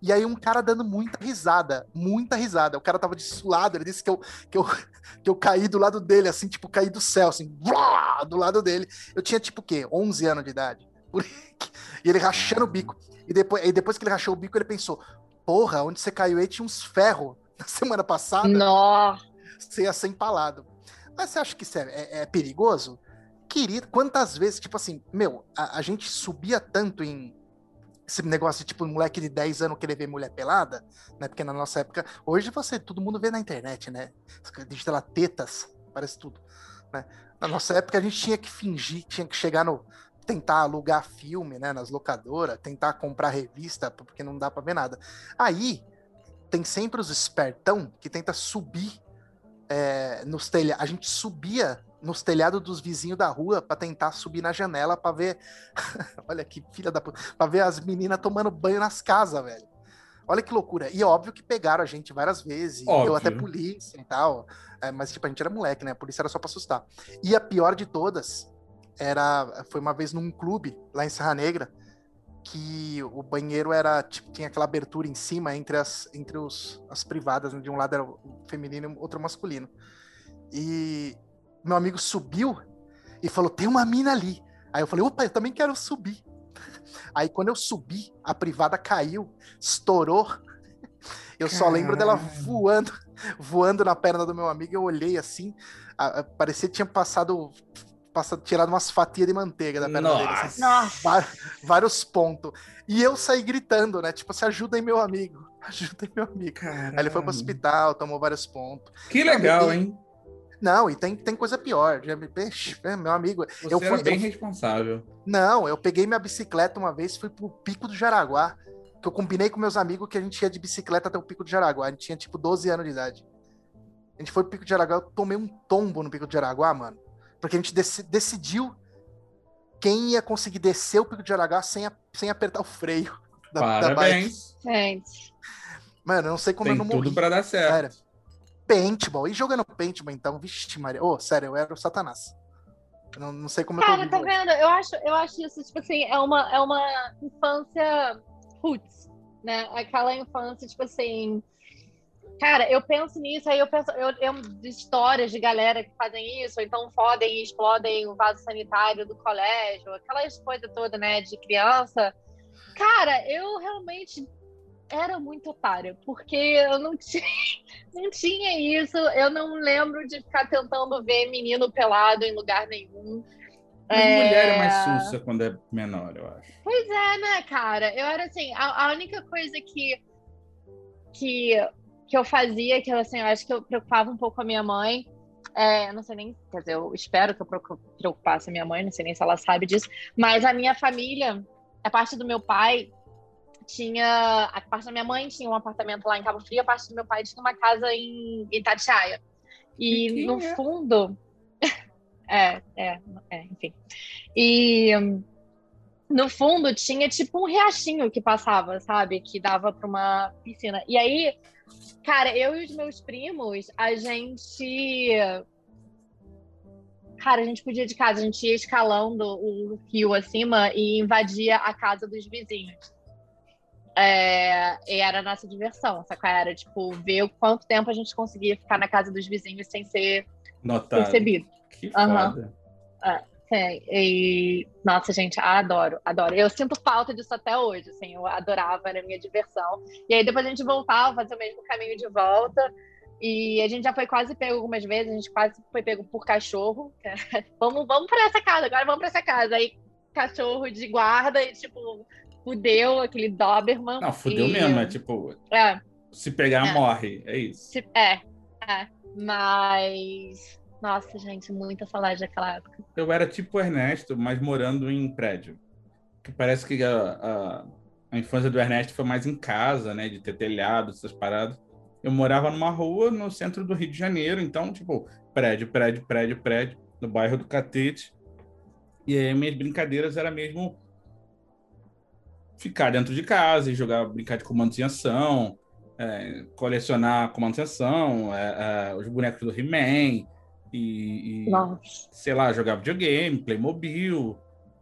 E aí um cara dando muita risada, muita risada. O cara tava de lado, ele disse que eu, que eu, que eu caí do lado dele, assim, tipo, caí do céu, assim, do lado dele. Eu tinha, tipo, o quê? 11 anos de idade. E ele rachando o bico. E depois, e depois que ele rachou o bico, ele pensou, porra, onde você caiu aí tinha uns ferros na semana passada. Nossa! Você ia ser empalado. Mas você acha que isso é, é, é perigoso? Querido, quantas vezes, tipo assim, meu, a, a gente subia tanto em, esse negócio de tipo um moleque de 10 anos querer ver mulher pelada, né? Porque na nossa época, hoje você, todo mundo vê na internet, né? Digita lá tetas, parece tudo, né? Na nossa época a gente tinha que fingir, tinha que chegar no tentar alugar filme, né, nas locadoras, tentar comprar revista, porque não dá para ver nada. Aí tem sempre os espertão que tenta subir é, nos telhados. A gente subia nos telhados dos vizinhos da rua para tentar subir na janela para ver. Olha que filha da puta. Pra ver as meninas tomando banho nas casas, velho. Olha que loucura. E óbvio que pegaram a gente várias vezes, óbvio. deu até polícia e tal. É, mas, tipo, a gente era moleque, né? A polícia era só pra assustar. E a pior de todas era. Foi uma vez num clube lá em Serra Negra que o banheiro era tipo, tinha aquela abertura em cima entre as entre os, as privadas, né? de um lado era o feminino e outro masculino. E meu amigo subiu e falou: "Tem uma mina ali". Aí eu falei: "Opa, eu também quero subir". Aí quando eu subi, a privada caiu, estourou. Eu Caramba. só lembro dela voando, voando na perna do meu amigo. Eu olhei assim, a, a, parecia que tinha passado passado, tirado umas fatias de manteiga da perna Nossa. dele. Assim, vários, vários pontos. E eu saí gritando, né? Tipo, se ajuda aí, meu amigo. Ajuda aí, meu amigo. Caramba. Aí ele foi pro hospital, tomou vários pontos. Que legal, e, hein? Não, e tem, tem coisa pior. É, meu amigo. Você eu fui bem eu, responsável. Não, eu peguei minha bicicleta uma vez, fui pro Pico do Jaraguá. Que eu combinei com meus amigos que a gente ia de bicicleta até o Pico do Jaraguá. A gente tinha tipo 12 anos de idade. A gente foi pro Pico do Jaraguá, eu tomei um tombo no Pico do Jaraguá, mano. Porque a gente dec decidiu quem ia conseguir descer o Pico de Jaraguá sem, a, sem apertar o freio da, Parabéns. da bike. Mano, eu não sei como Tem eu não morri. tudo pra dar certo. Sério. Paintball. E jogando paintball, então, vixe, Maria. Ô, oh, sério, eu era o Satanás. Eu não, não sei como Cara, eu tô tá vendo? Eu acho, eu acho isso, tipo assim, é uma, é uma infância roots, né? Aquela infância, tipo assim, Cara, eu penso nisso, aí eu penso eu, eu, de histórias de galera que fazem isso, ou então fodem e explodem o vaso sanitário do colégio, aquelas coisas todas, né, de criança. Cara, eu realmente era muito otária, porque eu não tinha, não tinha isso, eu não lembro de ficar tentando ver menino pelado em lugar nenhum. Mas é... mulher é mais sussa quando é menor, eu acho. Pois é, né, cara? Eu era assim, a, a única coisa que que que eu fazia, que assim, eu acho que eu preocupava um pouco a minha mãe. É, não sei nem, quer dizer, eu espero que eu preocupasse a minha mãe, não sei nem se ela sabe disso, mas a minha família, a parte do meu pai tinha, a parte da minha mãe tinha um apartamento lá em Cabo Frio, a parte do meu pai tinha uma casa em Itatiaia. E que no é? fundo, é, é, é, enfim. E no fundo tinha tipo um riachinho que passava, sabe? Que dava para uma piscina. E aí Cara, eu e os meus primos, a gente. Cara, a gente podia de casa, a gente ia escalando o rio acima e invadia a casa dos vizinhos. É, e era a nossa diversão, saca? Era tipo ver quanto tempo a gente conseguia ficar na casa dos vizinhos sem ser Notado. percebido. Que foda. Uhum. É. É, e, nossa, gente, adoro, adoro. Eu sinto falta disso até hoje, assim, eu adorava, era minha diversão. E aí depois a gente voltava, fazia o mesmo caminho de volta. E a gente já foi quase pego algumas vezes, a gente quase foi pego por cachorro. vamos, vamos para essa casa, agora vamos para essa casa. Aí cachorro de guarda e, tipo, fudeu aquele Doberman. Não, fudeu e... mesmo, é tipo. É. Se pegar, é. morre, é isso. É, É, mas. Nossa, gente, muita saudade daquela época. Eu era tipo Ernesto, mas morando em prédio. Parece que a, a, a infância do Ernesto foi mais em casa, né? De ter telhado, essas paradas. Eu morava numa rua no centro do Rio de Janeiro, então, tipo, prédio, prédio, prédio, prédio, no bairro do Catete. E aí minhas brincadeiras era mesmo ficar dentro de casa e jogar, brincar de comandos em ação, é, colecionar comandos em ação, é, é, os bonecos do He-Man, e, e sei lá, jogar videogame, Playmobil.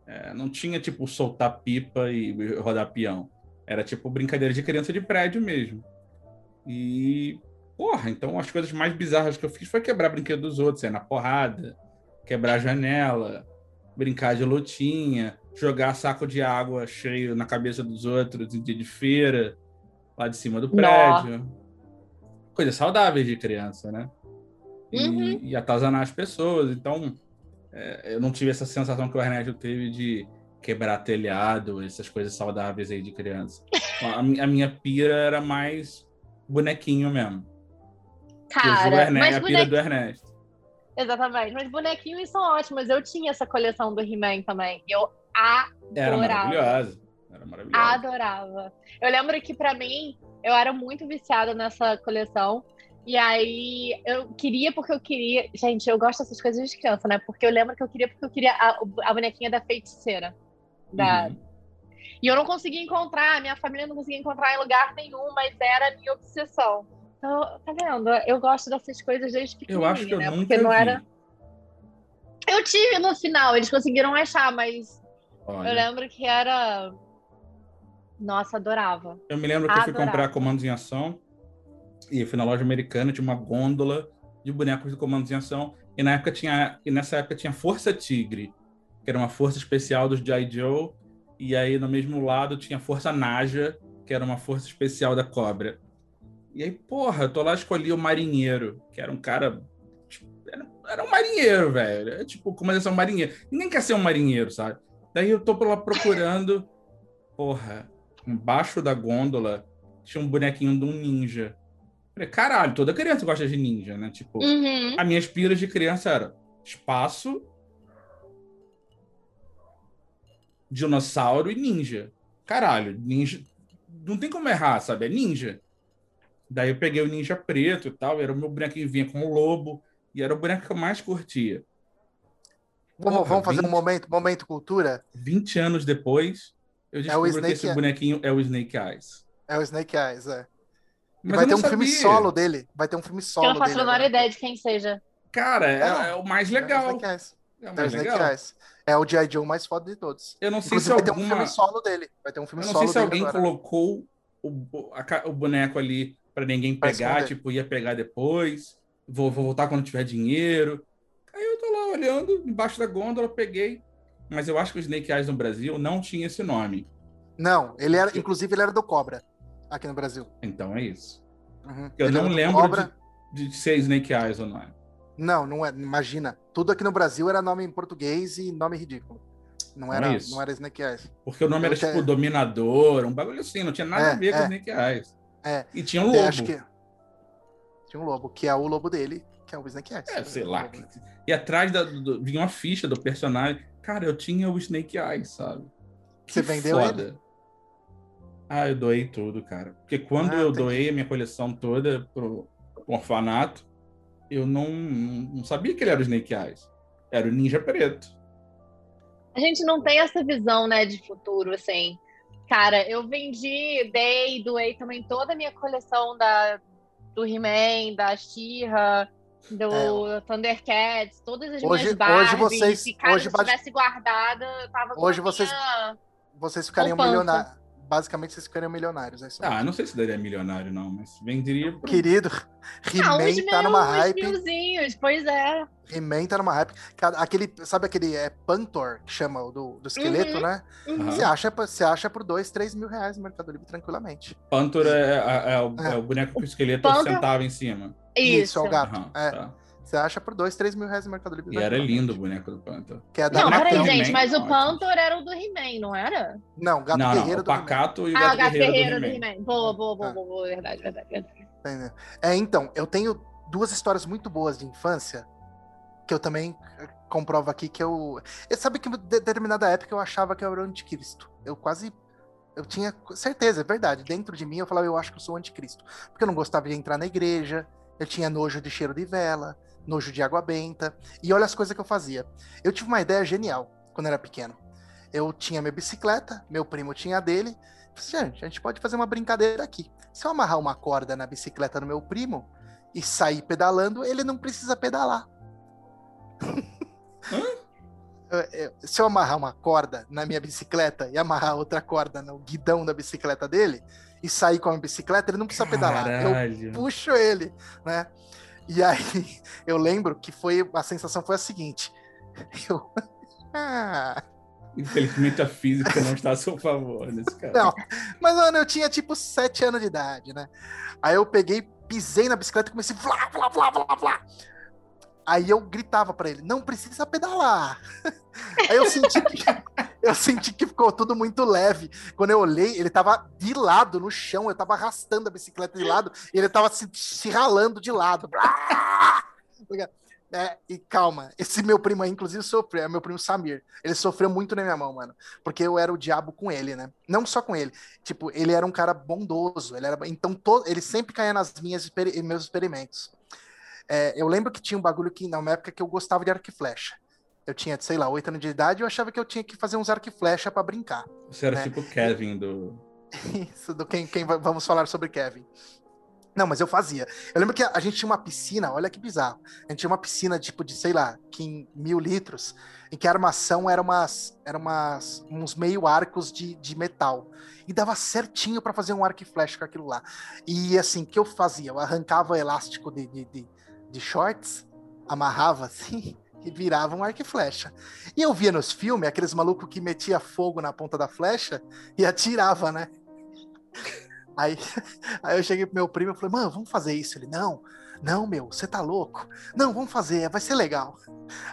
É, não tinha, tipo, soltar pipa e rodar peão. Era, tipo, brincadeira de criança de prédio mesmo. E, porra, então as coisas mais bizarras que eu fiz foi quebrar brinquedo dos outros, sair na porrada, quebrar janela, brincar de lutinha, jogar saco de água cheio na cabeça dos outros em dia de feira, lá de cima do prédio. Nossa. Coisas saudáveis de criança, né? E, uhum. e atazanar as pessoas. Então, é, eu não tive essa sensação que o Ernesto teve de quebrar telhado, essas coisas saudáveis aí de criança. A, a minha pira era mais bonequinho mesmo. Cara, Ernesto, mas a pira do Ernesto. Exatamente, mas bonequinhos são ótimos. Eu tinha essa coleção do He-Man também. Eu adorava. Era maravilhosa. Era maravilhosa. Adorava. Eu lembro que para mim, eu era muito viciada nessa coleção. E aí eu queria porque eu queria. Gente, eu gosto dessas coisas de criança, né? Porque eu lembro que eu queria porque eu queria a, a bonequinha da feiticeira. Da... Uhum. E eu não conseguia encontrar, minha família não conseguia encontrar em lugar nenhum, mas era a minha obsessão. Então, tá vendo? Eu gosto dessas coisas desde pequenininha, Eu acho que eu né? nunca Porque não vi. era. Eu tive no final, eles conseguiram achar, mas Olha. eu lembro que era. Nossa, adorava. Eu me lembro que adorava. eu fui comprar comandos em ação e fui na loja americana, tinha uma gôndola de bonecos de comandos em ação. E na época tinha. E nessa época tinha Força Tigre, que era uma força especial dos G.I. Joe e aí no mesmo lado tinha Força Naja, que era uma força especial da Cobra. E aí, porra, eu tô lá escolhi o Marinheiro, que era um cara. Tipo, era, era, um marinheiro, velho. É, tipo, como é ser um marinheiro? Ninguém quer ser um marinheiro, sabe? Daí eu tô lá procurando. Porra, embaixo da gôndola tinha um bonequinho de um ninja. Falei, caralho, toda criança gosta de ninja, né? Tipo, uhum. as minhas piras de criança era espaço dinossauro e ninja. Caralho, ninja. Não tem como errar, sabe? É ninja. Daí eu peguei o ninja preto e tal, era o meu boneco que vinha com o lobo, e era o boneco que eu mais curtia. Vamos, Porra, vamos fazer 20, um momento, momento cultura? 20 anos depois, eu é descobri é que esse bonequinho é o Snake Eyes. É o Snake Eyes, é. Mas vai ter um sabia. filme solo dele. Vai ter um filme solo dele. Eu não faço a menor ideia de quem seja. Cara, é, é o mais legal. É o Snake Eyes. É o mais legal. É o G.I. Joe mais foda de todos. Eu não sei Inclusive, se vai alguma... ter um filme solo dele. Vai ter um filme eu não sei se alguém agora. colocou o, a, o boneco ali para ninguém pegar, tipo, ia pegar depois. Vou, vou, voltar quando tiver dinheiro. Aí eu tô lá olhando, embaixo da gôndola, peguei. Mas eu acho que o Snake Eyes no Brasil não tinha esse nome. Não, ele era, inclusive ele era do Cobra aqui no Brasil. Então é isso. Uhum. Eu ele não lembro de, de ser Snake Eyes ou não é. Não, não é. Imagina. Tudo aqui no Brasil era nome em português e nome ridículo. Não era, não, é não era Snake Eyes. Porque o nome era tipo Dominador, um bagulho assim, não tinha nada é, a ver é, com Snake Eyes. É. E tinha um lobo. Acho que... Tinha um lobo, que é o lobo dele, que é o Snake Eyes. É, sei lá. E atrás da, do, vinha uma ficha do personagem. Cara, eu tinha o Snake Eyes, sabe? Que Você vendeu foda. ele? Ah, eu doei tudo, cara. Porque quando ah, eu doei que... a minha coleção toda pro, pro orfanato, eu não, não sabia que ele era o Snake Eyes. Era o Ninja Preto. A gente não tem essa visão, né, de futuro, assim. Cara, eu vendi, dei, doei também toda a minha coleção da, do He-Man, da She-Ra, do é. Thundercats, todas as hoje, minhas Barbies. Hoje vocês, se cada hoje tivesse guardada, eu tava Hoje vocês, vocês ficariam milionários basicamente vocês ficariam milionários. É ah, não sei se daria milionário, não, mas venderia. Querido, He-Man tá numa hype. Milzinhos, pois é. He-Man tá numa hype. Aquele, sabe aquele é, Pantor, que chama o do, do esqueleto, uhum, né? Uhum. Você, acha, você acha por 2, 3 mil reais no Mercado Livre tranquilamente. Pantor é, é, é, o, é. o, boneco que o esqueleto Pantor... sentava em cima. Isso, Isso é o gato. Uhum, é. Tá. Você acha por 2, 3 mil reais no Mercado Livre. E era lindo o boneco do Panther. Que é da não, peraí, gente, mas o Panther era o do He-Man, não era? Não, Gato não, Guerreiro não, o Pacato e o ah, Gato, Gato Guerreiro, do He-Man. Boa, boa, boa, boa, verdade, verdade, verdade. É, então, eu tenho duas histórias muito boas de infância, que eu também comprovo aqui que eu. Eu sabe que em determinada época eu achava que eu era o anticristo. Eu quase. Eu tinha certeza, é verdade. Dentro de mim eu falava, eu acho que eu sou o anticristo. Porque eu não gostava de entrar na igreja, eu tinha nojo de cheiro de vela, nojo de água benta. E olha as coisas que eu fazia. Eu tive uma ideia genial quando eu era pequeno. Eu tinha minha bicicleta, meu primo tinha a dele. Falei, assim, gente, a gente pode fazer uma brincadeira aqui. Se eu amarrar uma corda na bicicleta do meu primo e sair pedalando, ele não precisa pedalar. Se eu amarrar uma corda na minha bicicleta e amarrar outra corda no guidão da bicicleta dele e sair com a bicicleta, ele não precisa pedalar. Eu puxo ele, né? E aí eu lembro que foi a sensação foi a seguinte. Eu ah. Infelizmente a física não está a seu favor nesse caso. Não, mas mano, eu tinha tipo 7 anos de idade, né? Aí eu peguei, pisei na bicicleta e comecei vlá, vlá, vlá, vlá, vlá. Aí eu gritava para ele, não precisa pedalar. Aí eu senti que eu senti que ficou tudo muito leve. Quando eu olhei, ele tava de lado no chão, eu tava arrastando a bicicleta de lado e ele tava se, se ralando de lado. É, e calma, esse meu primo aí, inclusive, sofreu, é meu primo Samir. Ele sofreu muito na minha mão, mano. Porque eu era o diabo com ele, né? Não só com ele. Tipo, ele era um cara bondoso. Ele era, então, todo, ele sempre caía nas minhas meus experimentos. É, eu lembro que tinha um bagulho que, na época que eu gostava de arco e flecha. Eu tinha, sei lá, oito anos de idade e eu achava que eu tinha que fazer uns arco e flecha para brincar. Você era né? tipo Kevin do. Isso, do quem, quem vamos falar sobre Kevin. Não, mas eu fazia. Eu lembro que a, gente tinha uma piscina, olha que bizarro. A gente tinha uma piscina, tipo, de, sei lá, que mil litros, em que a armação era umas, era umas uns meio arcos de, de metal. E dava certinho para fazer um arco e flecha com aquilo lá. E assim, o que eu fazia? Eu arrancava o elástico de, de, de, de shorts, amarrava assim, e virava um arco e flecha. E eu via nos filmes aqueles malucos que metia fogo na ponta da flecha e atirava, né? Aí, aí eu cheguei pro meu primo e falei, mano, vamos fazer isso. Ele, não, não, meu, você tá louco? Não, vamos fazer, vai ser legal.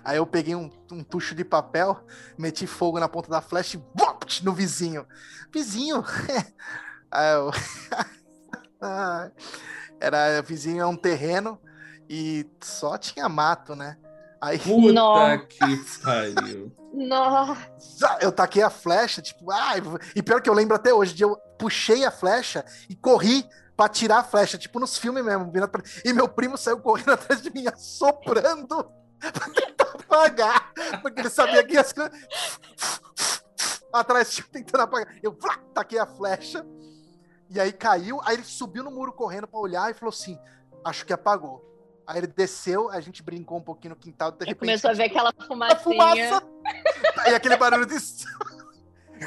Aí eu peguei um, um tucho de papel, meti fogo na ponta da flecha e bop, no vizinho. Vizinho? aí eu... Era, vizinho é um terreno e só tinha mato, né? Aí, Puta Nossa. que pariu. Nossa! Eu taquei a flecha, tipo, ai, e pior que eu lembro até hoje, de eu puxei a flecha e corri pra tirar a flecha, tipo nos filmes mesmo. E meu primo saiu correndo atrás de mim, assoprando pra tentar apagar, porque ele sabia que as coisas. atrás, tipo, tentando apagar. Eu vlá, taquei a flecha, e aí caiu, aí ele subiu no muro correndo pra olhar e falou assim: acho que apagou. Aí ele desceu, a gente brincou um pouquinho no quintal, de repente. Começou a ver aquela fumacinha. fumaça. Aí aquele barulho de.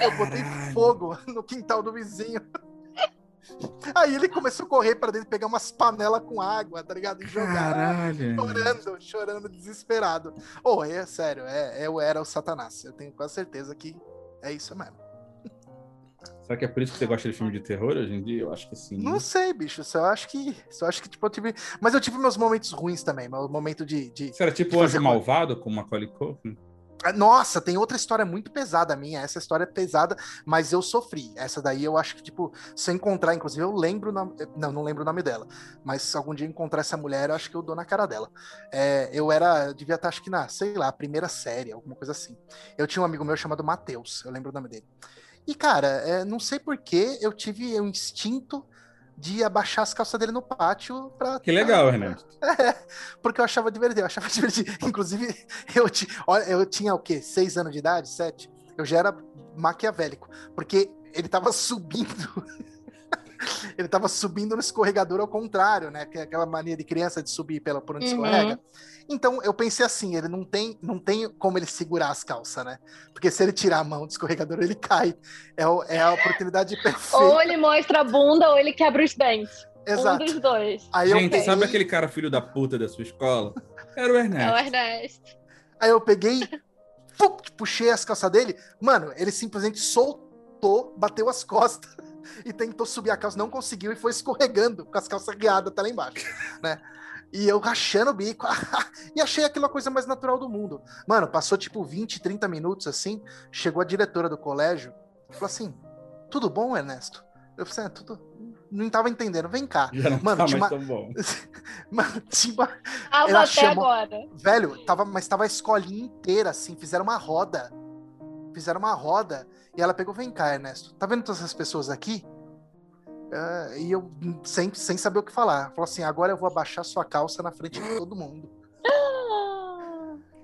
Eu botei fogo no quintal do vizinho. Aí ele começou a correr para dentro, pegar umas panelas com água, tá ligado? E jogar. Caralho. Chorando, chorando, desesperado. Oh, é sério, é, eu era o Satanás. Eu tenho quase certeza que é isso mesmo. Será que é por isso que você gosta de filme de terror hoje em dia? Eu acho que sim. Não sei, bicho. Só acho que. Só acho que, tipo, eu tive. Mas eu tive meus momentos ruins também. Meu momento de. de você era tipo Anjo Malvado com Macaulay Culkin? Ah, nossa, tem outra história muito pesada minha. Essa história é pesada, mas eu sofri. Essa daí eu acho que, tipo, se eu encontrar, inclusive, eu lembro. Não, não lembro o nome dela. Mas se algum dia encontrar essa mulher, eu acho que eu dou na cara dela. É, eu era. Eu devia estar, acho que na, sei lá, primeira série, alguma coisa assim. Eu tinha um amigo meu chamado Matheus, eu lembro o nome dele. E, cara, é, não sei porquê, eu tive um instinto de abaixar as calças dele no pátio pra. Que legal, Renan. É, porque eu achava divertido, eu achava divertido. Inclusive, eu, olha, eu tinha o quê? Seis anos de idade? Sete? Eu já era maquiavélico. Porque ele tava subindo. Ele tava subindo no escorregador ao contrário, né? Que é aquela mania de criança de subir pela, por onde uhum. escorrega. Então eu pensei assim, ele não tem, não tem como ele segurar as calças, né? Porque se ele tirar a mão do escorregador, ele cai. É, é a oportunidade perfeita. Ou ele mostra a bunda ou ele quebra os dentes. Exato. Um dos dois. Aí Gente, peguei... sabe aquele cara filho da puta da sua escola? Era o Ernesto. É o Ernesto. Aí eu peguei, puxei as calças dele. Mano, ele simplesmente soltou, bateu as costas e tentou subir a calça, não conseguiu e foi escorregando com as calças guiadas até lá embaixo, né? E eu rachando o bico. e achei aquilo a coisa mais natural do mundo. Mano, passou tipo 20, 30 minutos assim. Chegou a diretora do colégio e falou assim: Tudo bom, Ernesto? Eu falei assim: é, tudo. não tava entendendo. Vem cá. Já não Mano, tá tinha mais uma- tão bom. Mano, tinha uma- Ah, Ela até chamou- agora. Velho, tava, mas tava a escolinha inteira, assim, fizeram uma roda. Fizeram uma roda. E ela pegou, vem cá, Ernesto. Tá vendo todas essas pessoas aqui? Ah, e eu, sem, sem saber o que falar. Falou assim: agora eu vou abaixar sua calça na frente de todo mundo.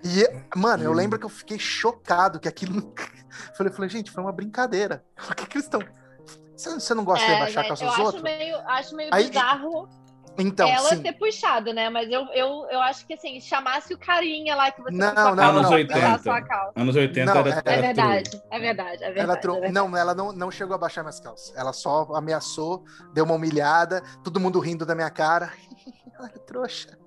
E, mano, eu Hum. lembro que eu fiquei chocado que aquilo. Falei, falei, gente, foi uma brincadeira. Por que, que eles estão. Você, não gosta de É, abaixar a né, calça eu dos acho outros? meio, acho meio Aí- bizarro Então, ela sim. ter puxado, né? Mas eu, eu, eu acho que assim, chamasse o carinha lá que você Não, não, não, pra não. puxar a sua calça. Anos 80 Não, era, é- era É verdade, é verdade, é verdade. Ela é trou- verdade. Não, ela não, não chegou a baixar minhas calças. Ela só ameaçou, deu uma humilhada, todo mundo rindo da minha cara. Ai, trouxa.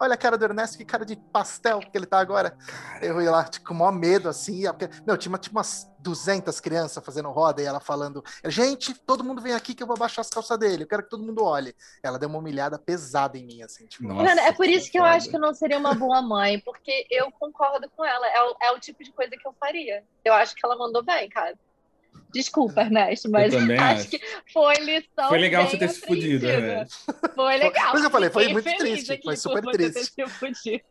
Olha a cara do Ernesto, que cara de pastel que ele tá agora. Eu ia lá tipo, com o maior medo, assim. porque- Meu, tinha, tinha umas 200 crianças fazendo roda e ela falando: Gente, todo mundo vem aqui que eu vou baixar as calças dele. Eu quero que todo mundo olhe. Ela deu uma humilhada pesada em mim, assim. Tipo, Nossa, Mano, é por isso que eu acho que eu não seria uma boa mãe, porque eu concordo com ela. É o, é o tipo de coisa que eu faria. Eu acho que ela mandou bem, cara. Desculpa, Ernesto, mas Eu acho acho. que foi lição. Foi legal você ter se fudido, aprendida. né? Foi legal. Mas eu falei, foi muito triste, foi super você ter triste.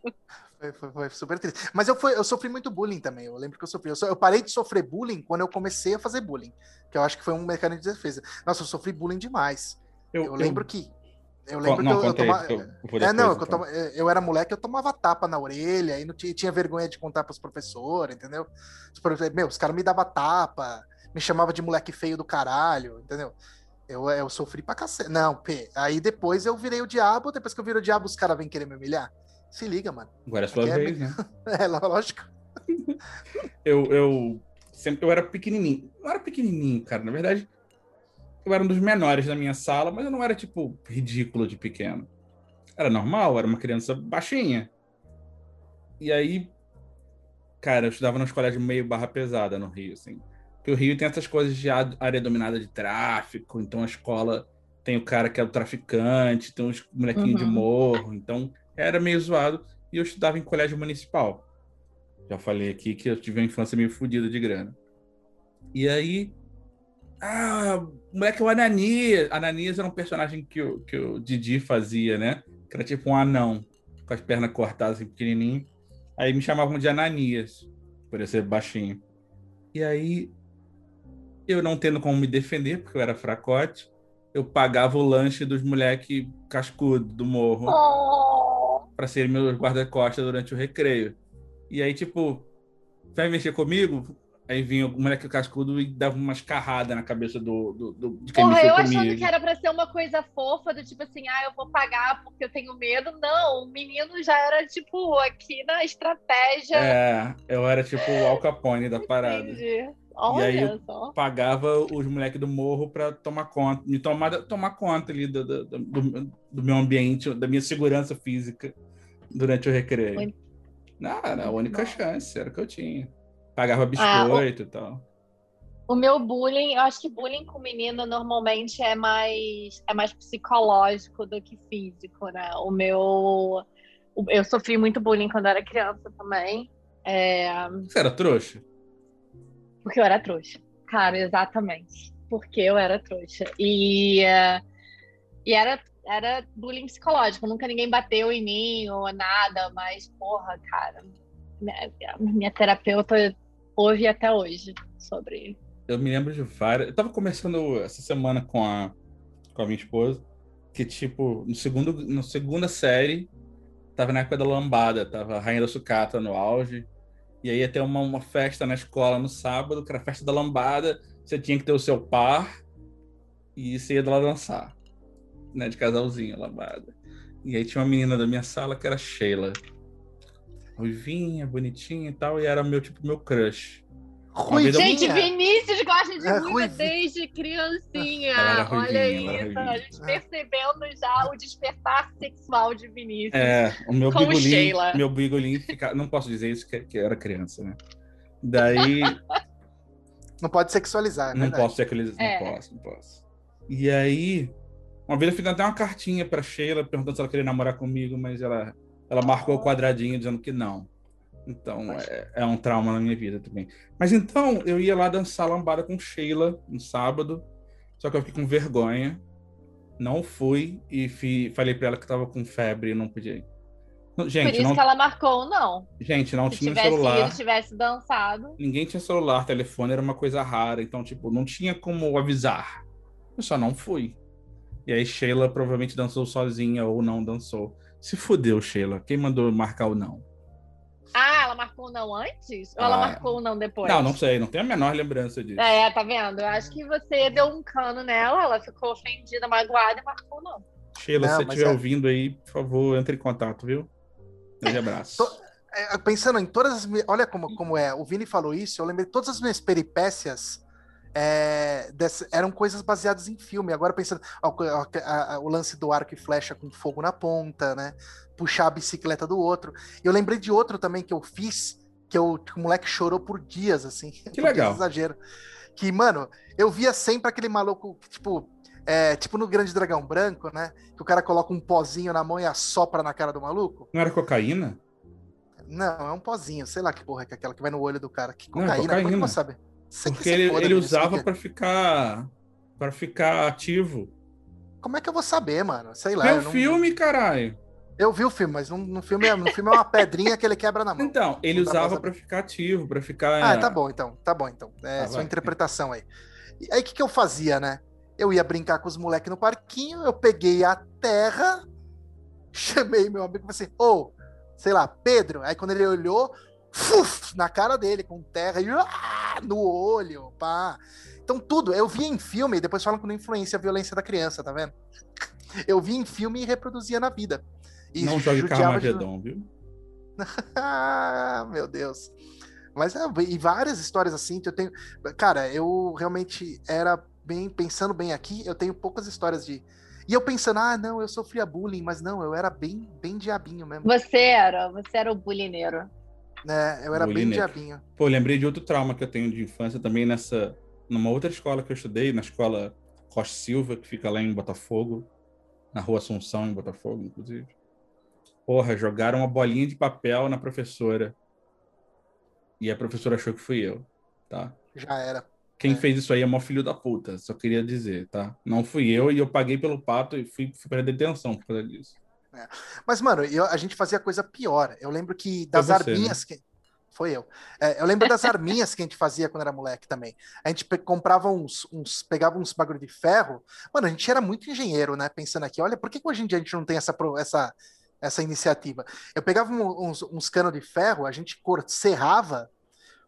Foi, foi- foi super triste. Mas eu, fui, eu sofri muito bullying também. Eu lembro que eu sofri. Eu, só- eu parei de sofrer bullying quando eu comecei a fazer bullying. Que eu acho que foi um mecanismo de defesa. Nossa, eu sofri bullying demais. Eu, lembro que. Eu lembro não, que eu, eu tomava. eu É, depois, não, eu, então. toma- eu era moleque, eu tomava tapa na orelha e não tinha, tinha vergonha de contar pros professores, entendeu? Os professores, meu, os caras me davam tapa, me chamavam de moleque feio do caralho, entendeu? Eu, eu sofri pra cacete. Não, P. Aí depois eu virei o diabo, depois que eu virei o diabo, os caras vêm querer me humilhar. Se liga, mano. Agora é sua Aqui é vez, né? É, lógico. Eu, eu sempre eu era pequenininho. Não era pequenininho, cara. Na verdade, eu era um dos menores da minha sala, mas eu não era, tipo, ridículo de pequeno. Era normal, era uma criança baixinha. E aí, cara, eu estudava numa escola de meio barra pesada no Rio, assim. Porque o Rio tem essas coisas de área dominada de tráfico, então a escola tem o cara que é o traficante, tem os molequinhos de Uhum. morro, então era meio zoado. E eu estudava em colégio municipal. Já falei aqui que eu tive uma infância meio fodida de grana. E aí. Ah, o moleque é o Ananias. Ananias era um personagem que o, que o Didi fazia, né? Que era tipo um anão, com as pernas cortadas, assim, pequenininho. Aí me chamavam de Ananias, por eu ser baixinho. E aí, eu não tendo como me defender, porque eu era fracote, eu pagava o lanche dos moleque cascudo do morro Oh, para ser meu guarda-costas durante o recreio. E aí, tipo, vai mexer comigo? Aí vinha o moleque cascudo e dava umas carradas na cabeça do, do, do- de quem Porra, eu comigo. achando que era pra ser uma coisa fofa, do tipo assim, ah, eu vou pagar porque eu tenho medo. Não, o menino já era, tipo, aqui na estratégia. É, eu era tipo o Al Capone da parada. Entendi. Olha aí eu- só. Pagava os moleques do morro para tomar conta, me tomar, tomar conta ali do, do, do, do meu ambiente, da minha segurança física durante o recreio. Muito- Não, era a única bom. chance, era o que eu tinha. Pagava Ah, biscoito e tal. O meu bullying, eu acho que bullying com menino normalmente é mais é mais psicológico do que físico, né? O meu o- eu sofri muito bullying quando eu era criança também, é, Você era trouxa? porque eu era trouxa. Cara, exatamente. Porque eu era trouxa. E, e era, era bullying psicológico. Nunca ninguém bateu em mim ou nada, mas, porra, cara, minha, minha terapeuta ouve até hoje sobre Eu me lembro de várias. Eu tava conversando essa semana com a, com a minha esposa, que, tipo, no segundo, na segunda série, tava na época da lambada, tava a Rainha da Sucata no auge. E aí ia ter uma, uma festa na escola no sábado, que era a festa da lambada. Você tinha que ter o seu par e você ia lá dançar, né? De casalzinho, lambada. E aí tinha uma menina da minha sala que era Sheila. Ruivinha, bonitinha e tal, e era meu, tipo, meu crush. Ruivinha. Gente, Vinícius gosta de É, ruiva ruivinha. desde criancinha. Ela era ruivinha, Olha ela era isso, a gente percebendo já o despertar sexual de Vinícius. É, o meu Como bigolim, Sheila. meu bigolim fica, não posso dizer isso que, que era criança, né? Daí Não pode sexualizar, é não verdade. posso ser aqueles, não É. posso, não posso. E aí, uma vez eu fiz até uma cartinha pra Sheila perguntando se ela queria namorar comigo, mas ela ela marcou o quadradinho dizendo que não. Então, é, é um trauma na minha vida também. Mas então, eu ia lá dançar lambada com Sheila no sábado, só que eu fiquei com vergonha. Não fui e fi- falei pra ela que tava com febre e não podia ir. Não, Por Gente, isso não, que ela marcou não. gente, não Se tinha tivesse celular. ido, tivesse dançado. Ninguém tinha celular, telefone era uma coisa rara, então, tipo, não tinha como avisar. Eu só não fui. E aí Sheila provavelmente dançou sozinha ou não dançou. Se fudeu, Sheila. Quem mandou marcar o não? Ah, ela marcou o não antes? Ou ela Ah. marcou o não depois? Não, não sei, não tenho a menor lembrança disso. É, tá vendo? Eu acho que você deu um cano nela, ela ficou ofendida, magoada e marcou o não. Sheila, Não, se você estiver é- ouvindo aí, por favor, entre em contato, viu? Grande abraço. Tô- É, pensando em todas as. Olha como, como é. O Vini falou isso, eu lembrei todas as minhas peripécias. É, dessa- eram coisas baseadas em filme. Agora pensando ó, a- o lance do arco e flecha com fogo na ponta, né? Puxar a bicicleta do outro. Eu lembrei de outro também que eu fiz, que, eu, que o moleque chorou por dias, assim. Que legal. Exagero. Que, mano, eu via sempre aquele maluco, tipo, é, tipo no Grande Dragão Branco, né? Que o cara coloca um pozinho na mão e assopra na cara do maluco. Não era cocaína? Não, é um pozinho, sei lá que porra que é aquela que vai no olho do cara. Que Não, é cocaína, como é cocaína. vou saber? Porque ele, ele Vinícius, usava pra ficar para ficar ativo. Como é que eu vou saber, mano? Sei lá. Vê eu o não- filme, caralho. Eu vi o filme, mas no, no filme, é- no filme é uma pedrinha que ele quebra na mão. Então, ele Não usava pra ficar ativo, pra ficar. Ah, tá bom então, tá bom então. É Ah, sua vai. interpretação aí. E aí o que, que eu fazia, né? Eu ia brincar com os moleques no parquinho, eu peguei a terra, chamei meu amigo e falei assim, ô, sei lá, Pedro. Aí quando ele olhou, fuf, na cara dele, com terra, e ah, no olho, pá. Então tudo, eu vi em filme, depois falam que não influencia a violência da criança, tá vendo? Eu vi em filme e reproduzia na vida. E Não jogue judiava de- Carmageddon, viu? ah, meu Deus. Mas é, e várias histórias assim que eu tenho. Cara, eu realmente era bem, pensando bem aqui, eu tenho poucas histórias de. E eu pensando, ah, não, eu sofria bullying, mas não, eu era bem, bem diabinho mesmo. Você era, você era o bulineiro. Né? Eu era bem né? diabinho. Pô, lembrei de outro trauma que eu tenho de infância também nessa. Numa outra escola que eu estudei, na escola Costa Silva, que fica lá em Botafogo, na rua Assunção, em Botafogo, inclusive. Porra, jogaram uma bolinha de papel na professora. E a professora achou que fui eu, tá? Já era. Quem É. fez isso aí é mó filho da puta, só queria dizer, tá? Não fui eu e eu paguei pelo pato e fui, fui pra detenção por causa disso. Mas, mano, eu- a gente fazia coisa pior. Eu lembro que das você, arminhas que. Foi eu. É, eu lembro das arminhas que a gente fazia quando era moleque também. A gente comprava uns, uns. Pegava uns bagulho de ferro. Mano, a gente era muito engenheiro, né? Pensando aqui, olha, por que, que hoje em dia a gente não tem essa, essa, essa iniciativa? Eu pegava uns, uns canos de ferro, a gente serrava,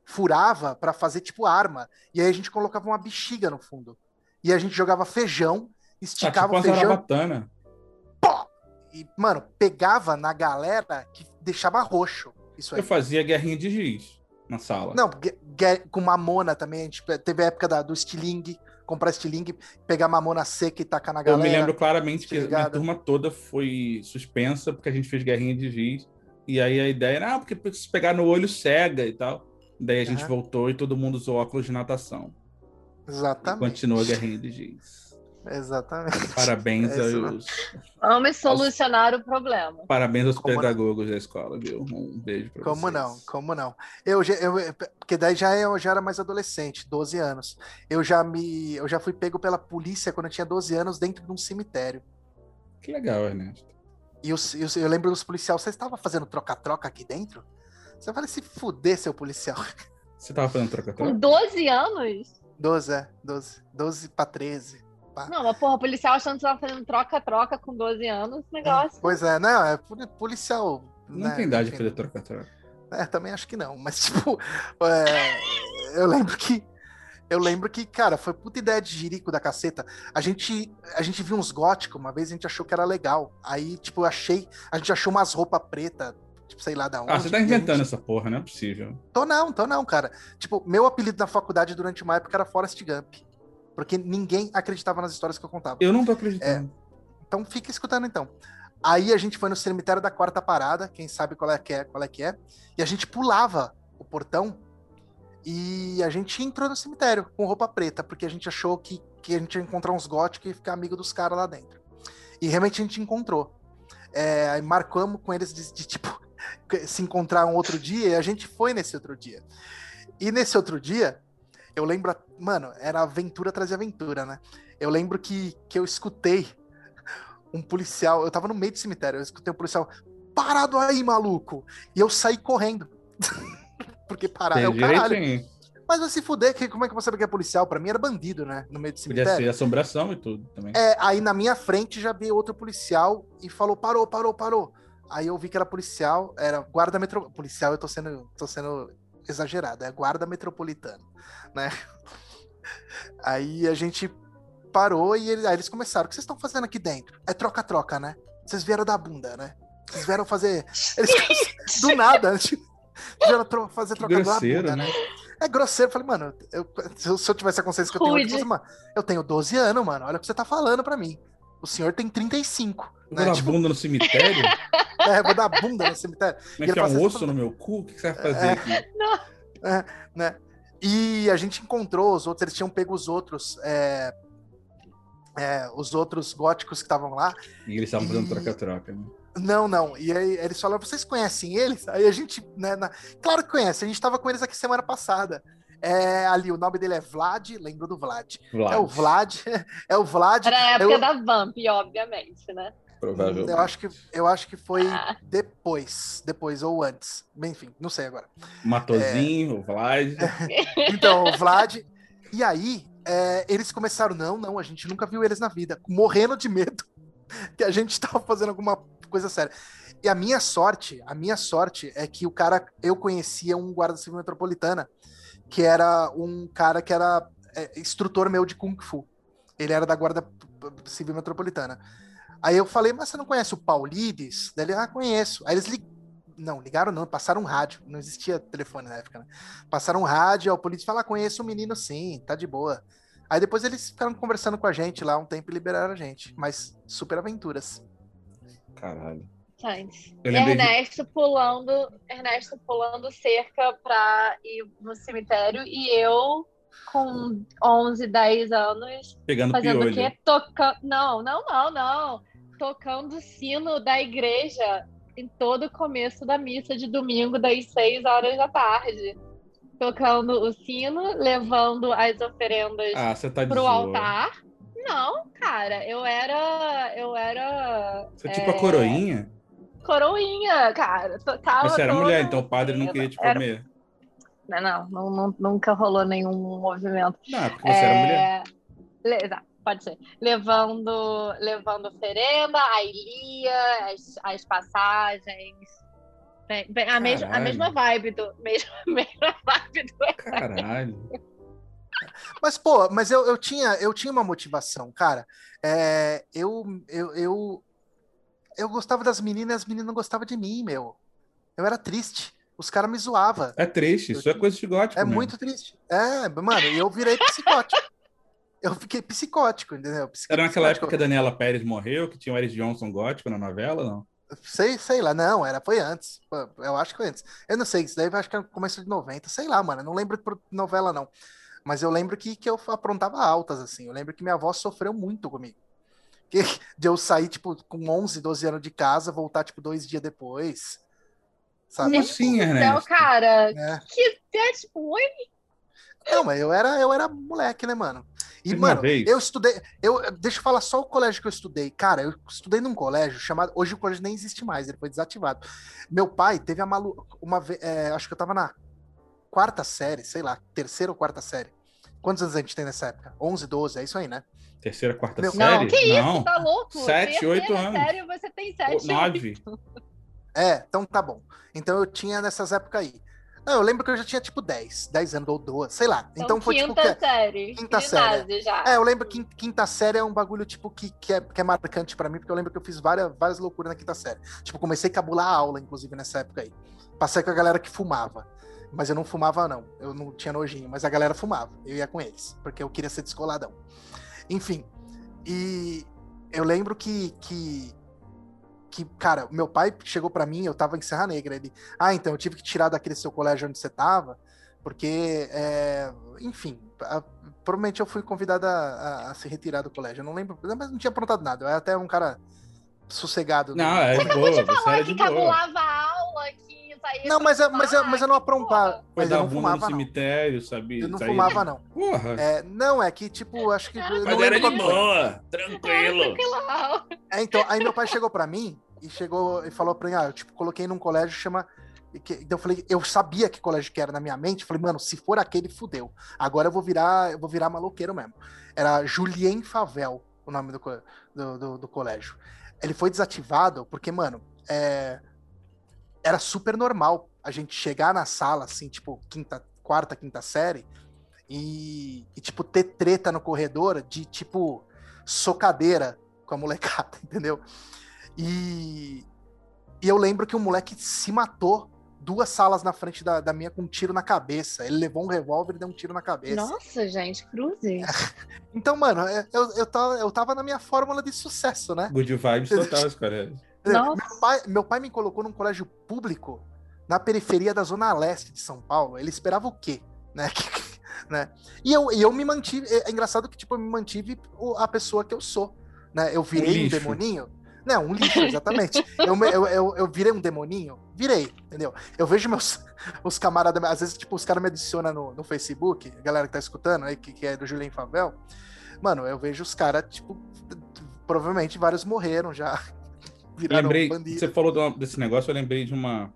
furava para fazer tipo arma. E aí a gente colocava uma bexiga no fundo. E a gente jogava feijão, Ah, esticava tipo o feijão. E, mano, pegava na galera que deixava roxo. Isso aí. Eu fazia guerrinha de giz na sala. Não, com mamona também. A gente teve a época da- do estilingue, comprar estilingue, pegar mamona seca e tacar na Eu galera. me lembro claramente que a turma toda foi suspensa porque a gente fez guerrinha de giz. E aí a ideia era, ah, porque se pegar no olho cega e tal. Daí a gente Aham. voltou e todo mundo usou óculos de natação. E Exatamente. continua a guerrinha de giz. Exatamente. Parabéns É isso aos, Vamos solucionar o problema. parabéns aos Como não? pedagogos da escola, viu? Um beijo pra Como vocês. não? Como não? Eu, já- eu, porque daí já eu já era mais adolescente, 12 anos. Eu já me, eu já fui pego pela polícia quando eu tinha 12 anos dentro de um cemitério. Que legal, Ernesto. E os- eu, eu lembro dos policiais, você estava fazendo troca-troca aqui dentro? Você vai se fuder, seu policial. Você tava fazendo Com troca-troca? 12 anos? 12, é, 12. 12 pra 13. Pá. Não, mas porra, policial achando que você tava fazendo troca-troca com 12 anos, esse negócio. Pois é, não, é poli- policial. Não né, tem idade enfim. pra fazer troca-troca. É, também acho que não, mas tipo, é, eu lembro que eu lembro que, cara, foi puta ideia de jirico da caceta. A gente a gente viu uns góticos, uma vez a gente achou que era legal. Aí, tipo, eu achei, a gente achou umas roupas preta, tipo, sei lá da onde. Ah, você tá inventando gente- essa porra, não é possível. Tô não, tô não, cara. Tipo, meu apelido na faculdade durante uma época era Forrest Gump, porque ninguém acreditava nas histórias que eu contava. Eu não tô acreditando. Então fica escutando então. Aí a gente foi no cemitério da quarta parada, quem sabe qual é que é, qual é que é, e a gente pulava o portão e a gente entrou no cemitério com roupa preta, porque a gente achou que, que a gente ia encontrar uns góticos e ficar amigo dos caras lá dentro. E realmente a gente encontrou. É, aí marcamos com eles de, de, tipo se encontrar um outro dia e a gente foi nesse outro dia. E nesse outro dia, eu lembro, mano, era aventura atrás de aventura, né? Eu lembro que, que eu escutei um policial, eu tava no meio do cemitério, eu escutei um policial, parado aí, maluco! E eu saí correndo. Porque parar é o caralho. Direitinho. Mas vai se fuder, que, como é que eu vou saber que é policial? Pra mim era bandido, né? No meio do Podia cemitério. ser assombração e tudo também. É, aí na minha frente já veio outro policial e falou: parou, parou, parou. Aí eu vi que era policial, era guarda metropolitano. Policial, eu tô sendo, tô sendo exagerado, é guarda metropolitano, né? Aí a gente parou e ele- aí eles começaram: o que vocês estão fazendo aqui dentro? É troca-troca, né? Vocês vieram da bunda, né? Vocês vieram fazer. Eles do nada, tipo, vieram tro- fazer troca da bunda, né? É grosseiro. Eu falei, mano, eu- se, eu, se eu tivesse a consciência que eu tenho hoje, eu Rude. falei, mano, eu tenho 12 anos, mano. Olha o que você tá falando pra mim. O senhor tem 35. Vou Né? dar Tipo, bunda no cemitério? é, vou dar bunda no cemitério. Vai E ele enfiar fala um assim, osso no meu cu? O que você vai fazer É. aqui? né? E a gente encontrou os outros, eles tinham pego os outros, é, é, os outros góticos que estavam lá. E eles estavam fazendo troca-troca, né? Não, não. E aí eles falaram: vocês conhecem eles? Aí a gente, né? na- Claro que conhece, a gente tava com eles aqui semana passada. É, ali, o nome dele é Vlad, lembrou do Vlad. Vlad, É o Vlad, é o Vlad. Era a época Eu- da Vamp, obviamente, né? Provavelmente. Eu acho que, eu acho que foi Ah. depois, depois ou antes. Bem, Enfim, não sei agora. Matozinho, o Vlad. Então, o Vlad. E aí, é, eles começaram, não, não, a gente nunca viu eles na vida, morrendo de medo que a gente tava fazendo alguma coisa séria. E a minha sorte, a minha sorte é que o cara, eu conhecia um guarda civil metropolitana, que era um cara que era é, instrutor meu de Kung Fu. Ele era da guarda civil metropolitana. Aí eu falei, mas você não conhece o Paulides? Daí ele, ah, conheço. Aí eles ligaram. Não, ligaram não, passaram um rádio. Não existia telefone na época, né? Passaram um rádio, o polícia falou, ah, conheço o menino sim, tá de boa. Aí depois eles ficaram conversando com a gente lá um tempo e liberaram a gente. Mas super aventuras. Caralho. Lembrei de- Ernesto pulando, Ernesto pulando cerca pra ir no cemitério e eu com 11, 10 anos Pegando fazendo piolho. o quê? Tocando, não, não, não, não. Tocando o sino da igreja em todo o começo da missa de domingo das 6 horas da tarde. Tocando o sino, levando as oferendas Ah, tá pro zoa. altar. Não, cara, eu era. Eu era. Você é tipo a coroinha? Coroinha, cara. Mas você era mulher, então o padre não queria te Era- comer. Não, não, não, não- nunca rolou nenhum movimento. Não, é porque você era mulher. É, le- exato, pode ser. Levando, levando oferenda, a Ilia, as, as passagens. Bem, bem, a, mesma, a mesma vibe do. Mesma, mesma vibe do. Caralho. Mas, pô, mas eu, eu, tinha, eu tinha uma motivação, cara. É, eu, eu, eu, eu gostava das meninas e as meninas não gostavam de mim, meu. Eu era triste. Os caras me zoavam. É triste, isso é coisa de gótico. É mesmo. muito triste. É, mano, e eu virei psicótico. eu fiquei psicótico, entendeu? Era naquela psicótico. época que a Daniela Pérez morreu, que tinha o Eris Johnson gótico na novela, não? Sei, sei lá, não, era, foi antes. Eu acho que foi antes. Eu não sei, isso daí eu acho que é no começo de 90, sei lá, mano. eu Não lembro por novela, não. Mas eu lembro que, que eu aprontava altas, assim. Eu lembro que minha avó sofreu muito comigo. Que, de eu sair, tipo, com 11, 12 anos de casa, voltar, tipo, dois dias depois. Sabe? Como assim, Então, cara, É. que é tipo, oi, Não, mas eu era, eu era moleque, né, mano? E, mano, eu estudei. Eu, deixa eu falar só o colégio que eu estudei. Cara, eu estudei num colégio chamado. Hoje o colégio nem existe mais, ele foi desativado. Meu pai teve a malu... uma vez. é, acho que eu tava na quarta série, sei lá, terceira ou quarta série. Quantos anos a gente tem nessa época? 11, 12, é isso aí, né? Terceira, quarta Meu- série? Não, que isso, Não. tá louco? Sete, Terceira oito anos. série, você tem sete, Nove. É, então tá bom. Então eu tinha nessas épocas aí. Não, eu lembro que eu já tinha tipo 10, 10 anos ou 12, sei lá. Então, foi tipo. quinta que- série. quinta ginásio série, já. É, eu lembro que quinta série é um bagulho, tipo, que, que, é, que é marcante pra mim, porque eu lembro que eu fiz várias, várias loucuras na quinta série. Tipo, comecei a cabular a aula, inclusive, nessa época aí. Passei com a galera que fumava. Mas eu não fumava, não. Eu não tinha nojinho, mas a galera fumava. Eu ia com eles, porque eu queria ser descoladão. Enfim. E eu lembro que, que, que cara, meu pai chegou pra mim, eu tava em Serra Negra. Ele, ah, então eu tive que tirar daquele seu colégio onde você tava, porque, é, enfim, a- provavelmente eu fui convidado a, a- a se retirar do colégio. Eu não lembro, mas não tinha aprontado nada. Eu era até um cara sossegado. Não, é de boa. Você Falar era de que boa. cabulava a aula, que saía Não, mas, eu- mas, eu, fumar, mas eu não aprontava. Mas eu dar não fumava, no não. cemitério, sabe? Eu não Saía- fumava, não. Porra. É, não, é que, tipo, acho que. eu não Mas era de boa, tranquilo. É, então, aí meu pai chegou pra mim e chegou e falou pra mim, ah, eu tipo, coloquei num colégio que chama. que- Então eu falei, eu sabia que colégio que era na minha mente, falei, mano, se for aquele, fudeu. Agora eu vou virar, eu vou virar maloqueiro mesmo. Era Julien Favel, o nome do, do, do- do colégio. Ele foi desativado porque, mano, é, era super normal a gente chegar na sala, assim, tipo, quinta, quarta, quinta série, e, e, tipo, ter treta no corredor de, tipo, socadeira com a molecada, entendeu? E, e eu lembro que um moleque se matou duas salas na frente da, da minha com um tiro na cabeça. Ele levou um revólver e deu um tiro na cabeça. Nossa, gente, cruzes. Então, mano, eu, eu, tava, eu tava na minha fórmula de sucesso, né? Good vibes total, cara. Meu pai, meu pai me colocou num colégio público na periferia da zona leste de São Paulo. Ele esperava o quê? Né? né? E, eu, e eu me mantive. É é engraçado que tipo, eu me mantive a pessoa que eu sou. Né? Eu virei um, lixo. demoninho. Não, um lixo, exatamente. eu, eu, eu, eu virei um demoninho? Virei, entendeu? Eu vejo meus os camaradas, às vezes, tipo, os caras me adicionam no, no Facebook, a galera que tá escutando aí, que, que é do Julien Favel. Mano, eu vejo os caras, tipo, provavelmente vários morreram já. Viraram lembrei, bandido. você falou uma- desse negócio, eu lembrei de uma.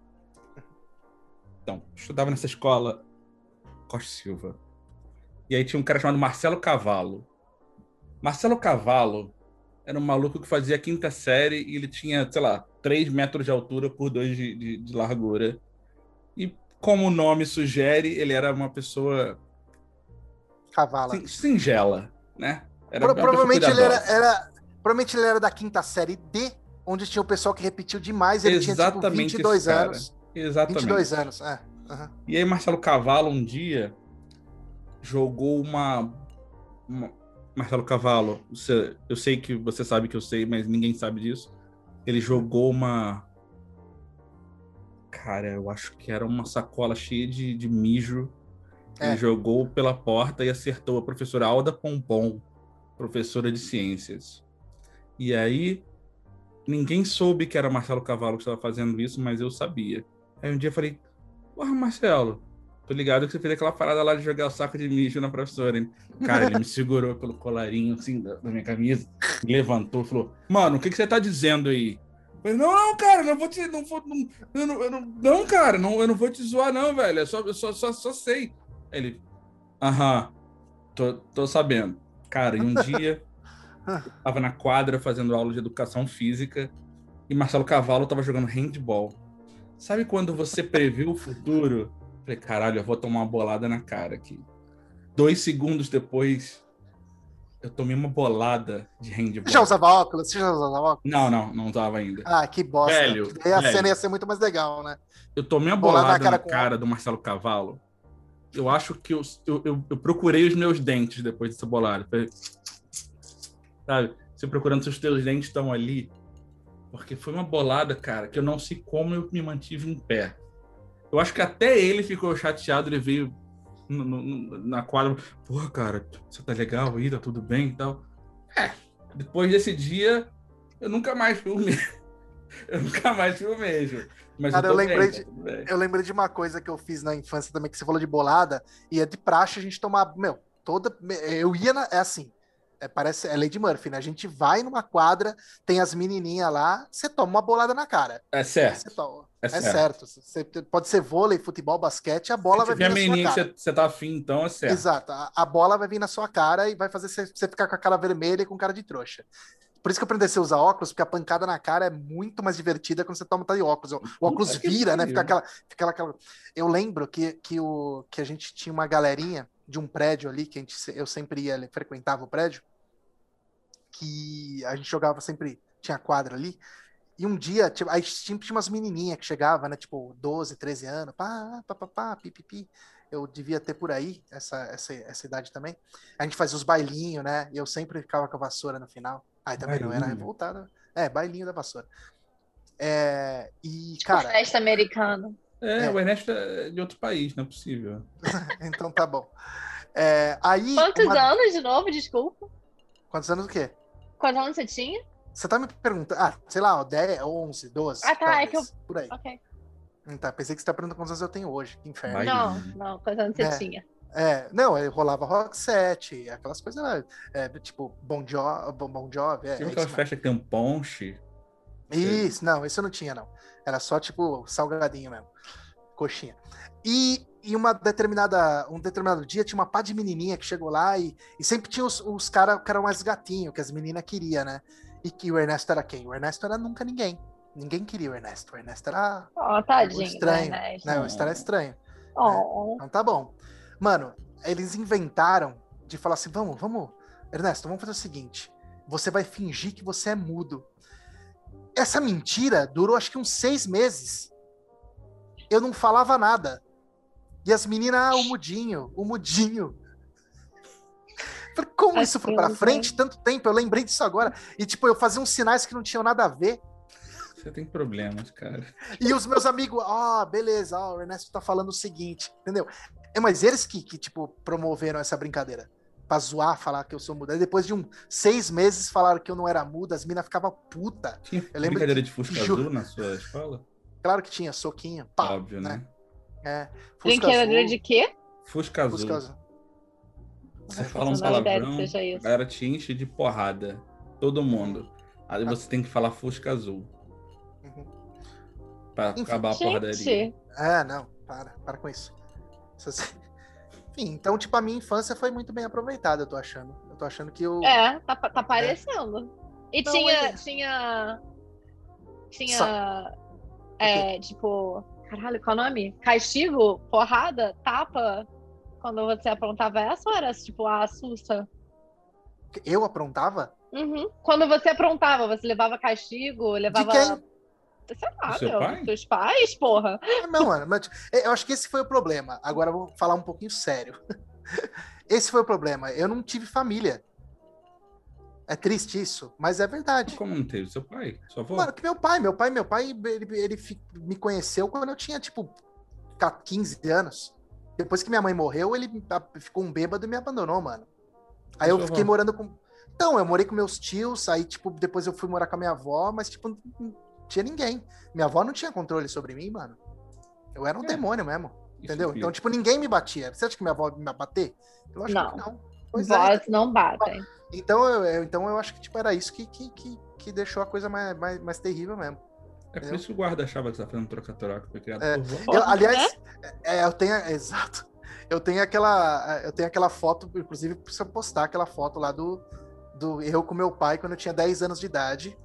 Então, estudava nessa escola Costa Silva. E aí tinha um cara chamado Marcelo Cavalo. Marcelo Cavalo era um maluco que fazia a quinta série e ele tinha, sei lá, 3 metros de altura por 2 de, de- de largura. E como o nome sugere, ele era uma pessoa Cavala. sin- singela, né? Era Pro- provavelmente ele era, era- Provavelmente ele era da quinta série D, onde tinha o pessoal que repetiu demais. Ele tinha tipo Exatamente 22 esse cara. anos. Exatamente. 22 anos, é. aham. E aí Marcelo Cavalo um dia jogou uma, uma- Marcelo Cavalo, você- eu sei que você sabe que eu sei, mas ninguém sabe disso. Ele jogou uma Cara, eu acho que era uma sacola cheia de, de mijo. Ele É. jogou pela porta e acertou a professora Alda Pompom, professora de ciências. E aí, ninguém soube que era Marcelo Cavalo que estava fazendo isso, mas eu sabia. Aí um dia eu falei: Porra, Marcelo, tô ligado que você fez aquela parada lá de jogar o saco de mijo na professora, hein? Cara, ele me segurou pelo colarinho, assim, da, minha camisa, levantou e falou: Mano, o que, que você tá dizendo aí? Eu falei, não, não, cara, não vou te. Não, vou, não, eu não, eu não, não, cara, não, eu não vou te zoar, não, velho. Eu só, eu só, só, só sei. Aí Ele. Aham, tô, tô sabendo. Cara, e um dia tava na quadra fazendo aula de educação física e Marcelo Cavalo tava jogando handball. Sabe quando você previu o futuro? Falei, caralho, eu vou tomar uma bolada na cara aqui. Dois segundos depois, eu tomei uma bolada de handball. Você já usava óculos? Você já usava óculos? Não, não, não usava ainda. Ah, que bosta. Velho, Daí a velho. cena ia ser muito mais legal, né? Eu tomei uma Bolada bolada na cara na com cara do Marcelo Cavalo. Eu acho que eu, eu, eu- eu procurei os meus dentes depois dessa bolada. Falei, Sabe? Você procurando se os teus dentes estão ali. Porque foi uma bolada, cara, que eu não sei como eu me mantive em pé. Eu acho que até ele ficou chateado, ele veio no- no- na quadra. Porra, cara, você tá legal aí, tá tudo bem e tal. É, depois desse dia, eu nunca mais fui o mesmo. Eu nunca mais fui o mesmo. Mas Cara, eu, eu lembrei bem, de- tá bem. Eu lembrei de uma coisa que eu fiz na infância também, que você falou de bolada, e é de praxe a gente tomar, meu, toda. Eu ia na. É assim. É, parece, é Lady Murphy, né? A gente vai numa quadra, tem as menininhas lá, você toma uma bolada na cara. É certo. É É certo. certo. Pode ser vôlei, futebol, basquete, a bola vai vir na sua menininha que cara. você, tá afim, então é certo. Exato. A, a bola vai vir na sua cara e vai fazer você, ficar com a cara vermelha e com cara de trouxa. Por isso que eu aprendi a usar óculos, porque a pancada na cara é muito mais divertida quando você toma tá de óculos. O, óculos que vira, né? Fica aquela, fica aquela. Eu lembro que, que, o, que a gente tinha uma galerinha de um prédio ali, que a gente, eu sempre ia, frequentava o prédio, que a gente jogava sempre, tinha quadra ali. E um dia, tipo, aí sempre tinha umas menininhas que chegavam, né? Tipo, 12, 13 anos, pá, pá, pá, pá, pipipi. Eu devia ter por aí essa, essa, essa idade também. A gente fazia os bailinhos, né? E eu sempre ficava com a vassoura no final. Ai, também não, era Bailinho? revoltada. É, bailinho da vassoura. É, e, Tipo cara, festa americana. É, É. o Ernesto é de outro país, não é possível. então tá bom. É, aí. Quantos uma- anos de novo, desculpa? Quantos anos o quê? Quantos anos você tinha? Você tá me perguntando. Ah, sei lá, ó, 10, 11, 12. Ah, tá, é que talvez, Por aí. Ok. Tá, pensei que você tá perguntando quantos anos eu tenho hoje. Que inferno. Não, não, quantos anos você É. tinha? É, não, eu rolava rock set, aquelas coisas lá, é, tipo Bon Jovi, Bon, bon Jovi, é, Tinha é aquelas festas que tem um ponche. isso, não, isso eu não tinha, não. Era só, tipo, salgadinho mesmo, coxinha. E, e uma determinada, um determinado dia tinha uma pá de menininha que chegou lá e, e sempre tinha os, os caras que eram mais gatinho, que as meninas queriam, né? E que o Ernesto era quem? O Ernesto era nunca ninguém. Ninguém queria o Ernesto. O Ernesto era Ó, tadinho. estranho, né? né? O Ernesto era estranho. Ó, Então tá bom. Mano, eles inventaram de falar assim: vamos, vamos, Ernesto, vamos fazer o seguinte: você vai fingir que você é mudo. Essa mentira durou acho que uns seis meses. Eu não falava nada. E as meninas, ah, o mudinho, o mudinho. Falei, como isso foi pra Aquilo, frente tanto tempo? Eu lembrei disso agora. E, tipo, eu fazia uns sinais que não tinham nada a ver. Você tem problemas, cara. E os meus amigos, ah, beleza, ó, o Ernesto tá falando o seguinte, entendeu? É, mas eles que, que, tipo, promoveram essa brincadeira. Pra zoar, falar que eu sou muda. Aí depois de um seis meses falaram que eu não era muda, as minas ficavam puta. Tinha Eu lembro brincadeira que- de Fusca Azul na sua escola? Claro que tinha, soquinho, pá, Óbvio, né? É. Fusca de quê? Fusca Azul. Fusca azul. Você fala um palavrão, a galera te enche de porrada. Todo mundo. Aí você tem que falar Fusca Azul. Uhum. Pra Enfim. acabar a porradaria. É, não, para, para com isso. Essas- Enfim, então, tipo, a minha infância foi muito bem aproveitada, eu tô achando. Eu tô achando que eu. é, tá, tá parecendo. E Não, tinha, é- tinha. Tinha. É, tipo. Caralho, qual é o nome? Castigo? Porrada? Tapa? Quando você aprontava essa ou era tipo a assusta? Eu aprontava? Uhum. Quando você aprontava, você levava castigo, levava. De quem? Sei lá, seu meu, pai? Seus pais, porra. Ah, Não, mano, mas eu acho que esse foi o problema. Agora eu vou falar um pouquinho sério. Esse foi o problema. Eu não tive família. É triste isso, mas é verdade. Como não teve? Seu pai? Sua avó? Mano, que meu pai, meu pai, meu pai, ele, ele fi- me conheceu quando eu tinha, tipo, 15 anos. Depois que minha mãe morreu, ele ficou um bêbado e me abandonou, mano. Aí eu fiquei avó? morando com. Então, eu morei com meus tios, aí, tipo, depois eu fui morar com a minha avó, mas, tipo, não tinha ninguém. Minha avó não tinha controle sobre mim, mano. Eu era um É. demônio mesmo, Isso entendeu? Então, tipo, ninguém me batia. Você acha que minha avó me ia bater? Eu acho Não. que não. Pois é. Vozes não batem. Então eu, então eu acho que, tipo, era isso que, que, que, que deixou a coisa mais, mais, mais terrível mesmo. É por isso que o guarda achava que você tá fazendo troca-troca, foi criado É. por. Eu- aliás, é, eu tenho. Exato. Eu tenho aquela. Eu tenho aquela foto, inclusive, preciso postar aquela foto lá do, do eu com meu pai quando eu tinha 10 anos de idade.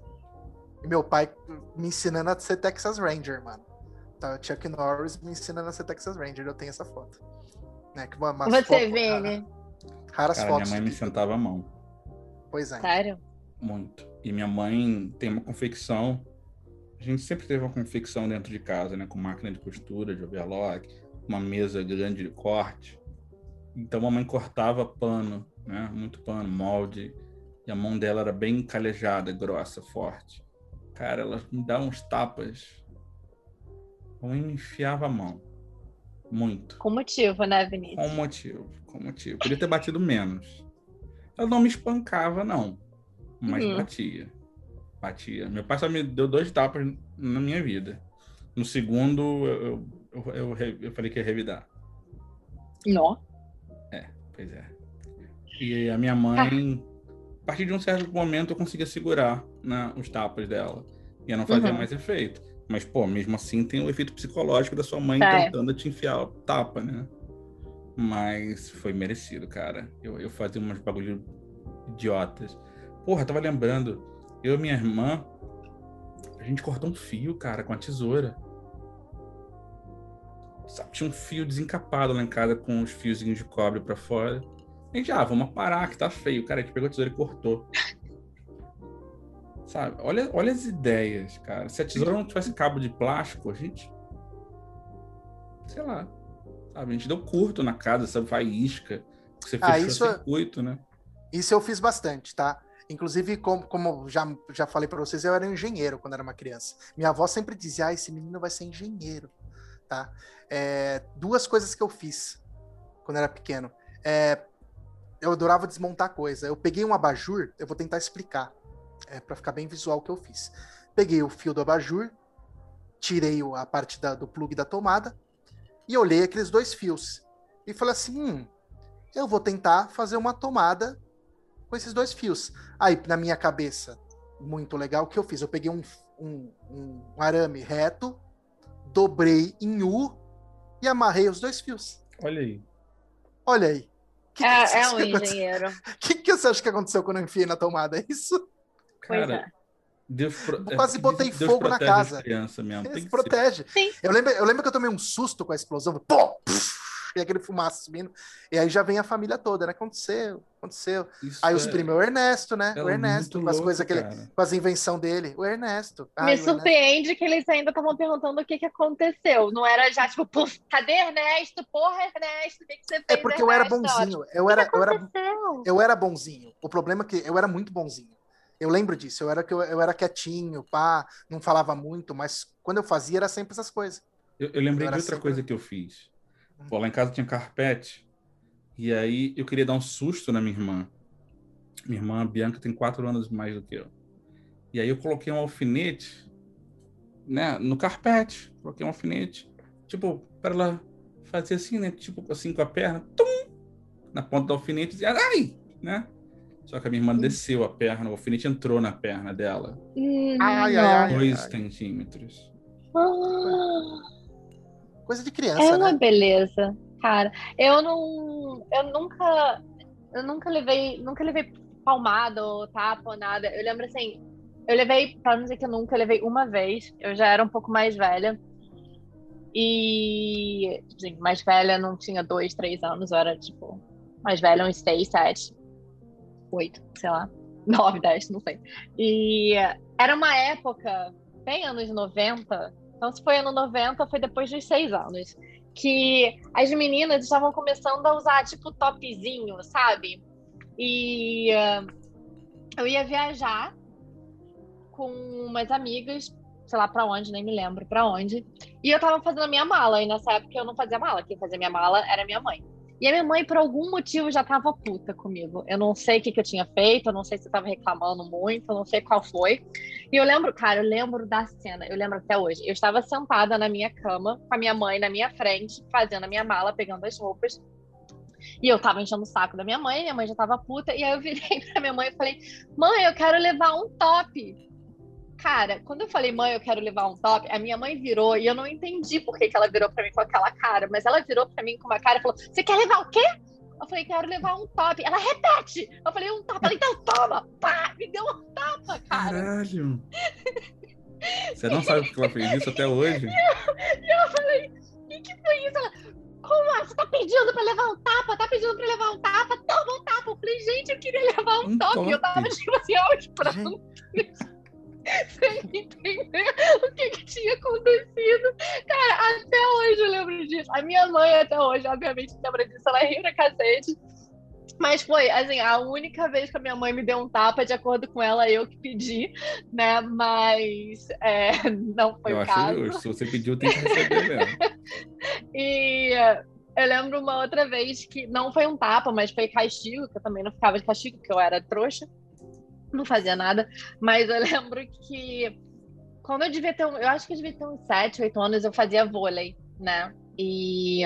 E meu pai me ensinando a ser Texas Ranger, mano. Tá, o Chuck Norris me ensinando a ser Texas Ranger. Eu tenho essa foto. Né, que uma, umas Você, fotos- Vini. Raras Cara, minha fotos. mãe me sentava a mão. Pois é. Sério? Muito. E minha mãe tem uma confecção. A gente sempre teve uma confecção dentro de casa, né? Com máquina de costura, de overlock, uma mesa grande de corte. Então a mãe cortava pano, né? Muito pano, molde. E a mão dela era bem calejada, grossa, forte. Cara, ela me dava uns tapas. A mãe me enfiava a mão. Muito. Com motivo, né, Com Vinícius? motivo, com motivo. Podia ter batido menos. Ela não me espancava, não. Mas Uhum. batia. Batia. Meu pai só me deu dois tapas na minha vida. No segundo, eu, eu, eu, eu falei que ia revidar. Não. Pois é. E a minha mãe, a partir de um certo momento, eu conseguia segurar né, os tapas dela. E eu não fazia Uhum. mais efeito. Mas, pô, mesmo assim tem o efeito psicológico da sua mãe É. tentando te enfiar o tapa, né? Mas foi merecido, cara. Eu, eu fazia umas bagulho idiotas. Porra, tava lembrando. Eu e minha irmã, a gente cortou um fio, cara, com a tesoura. Sabe, tinha um fio desencapado lá em casa com os fiozinhos de cobre pra fora. A gente, ah, vamos parar que tá feio. Cara, a gente pegou a tesoura e cortou. Sabe? Olha, olha as ideias, cara. Se a tesoura não tivesse cabo de plástico, a gente. Sei lá. Sabe? A gente deu curto na casa, sabe? Faísca. Você Ah, fechou isso é- circuito, né? Isso eu fiz bastante, tá? Inclusive, como, como já, já falei pra vocês, eu era engenheiro quando era uma criança. Minha avó sempre dizia: ah, esse menino vai ser engenheiro, tá? É, duas coisas que eu fiz quando era pequeno. É, eu adorava desmontar coisa. Eu peguei um abajur, eu vou tentar explicar, é, para ficar bem visual o que eu fiz. Peguei o fio do abajur, tirei a parte da- do plug da tomada e olhei aqueles dois fios. E falei assim: hum, eu vou tentar fazer uma tomada com esses dois fios. Aí, na minha cabeça, muito legal, o que eu fiz? Eu peguei um, um, um arame reto, dobrei em U e amarrei os dois fios. Olha aí. Olha aí. Que, que É, você é acha um que aconteceu? engenheiro. O que, que você acha que aconteceu quando eu enfiei na tomada? É isso? Pois Cara, é. Deus pro... Quase é, botei Deus fogo na casa. crianças mesmo. Ele protege. Eu lembro, eu lembro que eu tomei um susto com a explosão. Pô! Puf, e aquele fumaça subindo. E aí já vem a família toda, né? Aconteceu, aconteceu. Isso Aí os é- primos, o Ernesto, né? é o Ernesto, com as coisas que ele, com as invenções dele. O Ernesto. Me Ai, Ernesto. surpreende que eles ainda estavam perguntando o que, que aconteceu. Não era já tipo, puf, cadê Ernesto? Porra, Ernesto, o que, que você fez? É porque eu era Ernesto? bonzinho. Eu O que era, que eu era, eu era bonzinho. O problema é que eu era muito bonzinho. Eu lembro disso. Eu era, que eu, eu era quietinho, pá, não falava muito, mas quando eu fazia era sempre essas coisas. Eu, eu lembrei Eu de outra sempre- coisa que eu fiz. Hum. Pô, lá em casa tinha carpete. E aí eu queria dar um susto na minha irmã. Minha irmã, Bianca, tem quatro anos mais do que eu. E aí eu coloquei um alfinete, né, no carpete. Coloquei um alfinete, tipo, para ela fazer assim, né, tipo, assim com a perna, tum, na ponta do alfinete, e ai, né? Só que a minha irmã desceu a perna, o alfinete entrou na perna dela. Ai, ai, ai. Dois centímetros. Ah. Coisa de criança, É uma né? beleza, cara. Eu não, eu nunca, eu nunca levei, nunca levei palmada ou tapa ou nada. Eu lembro assim, eu levei, para não dizer que eu nunca eu levei uma vez. Eu já era um pouco mais velha e, sim, mais velha não tinha dois, três anos. Eu era tipo mais velha, uns seis, sete, oito, sei lá, nove, dez, não sei. E era uma época bem anos 90. Então, se foi ano 90, foi depois dos seis anos. Que as meninas estavam começando a usar, tipo, topzinho, sabe? E ah, eu ia viajar com umas amigas, sei lá pra onde, nem me lembro pra onde. E eu tava fazendo a minha mala. E nessa época eu não fazia mala. Quem fazia minha mala era minha mãe. E a minha mãe, por algum motivo, já tava puta comigo. Eu não sei o que, que eu tinha feito, eu não sei se eu tava reclamando muito, eu não sei qual foi. E eu lembro, cara, eu lembro da cena, eu lembro até hoje. Eu estava sentada na minha cama, com a minha mãe na minha frente, fazendo a minha mala, pegando as roupas. E eu tava enchendo o saco da minha mãe, minha mãe já tava puta. E aí eu virei pra minha mãe e falei: Mãe, eu quero levar um top. Cara, quando eu falei, mãe, eu quero levar um top, a minha mãe virou e eu não entendi por que, que ela virou pra mim com aquela cara, mas ela virou pra mim com uma cara e falou: Você quer levar o quê? Eu falei, quero levar um top. Ela repete. Eu falei, um top. Ela, então toma. Pá, me deu um tapa, cara. Caralho! Você não sabe por que ela fez isso até hoje? E eu falei, o que, que foi isso? Ela, como é? Você tá pedindo pra levar um tapa? Tá pedindo pra levar um tapa? Toma um tapa. Eu falei, gente, eu queria levar um, Um top. E eu tava top. tipo assim, aos prantos. Sem entender o que, que tinha acontecido. Cara, até hoje eu lembro disso. A minha mãe até hoje, obviamente, lembra disso. Ela riu na cacete. Mas foi, assim, a única vez que a minha mãe me deu um tapa, de acordo com ela, eu que pedi, né? Mas é, não foi eu o acho caso. justo. Se você pediu, tem que receber mesmo. E eu lembro uma outra vez que não foi um tapa, mas foi castigo, que eu também não ficava de castigo, porque eu era trouxa, não fazia nada. Mas eu lembro que quando eu devia ter, um- eu acho que eu devia ter uns 7, 8 anos, eu fazia vôlei, né? E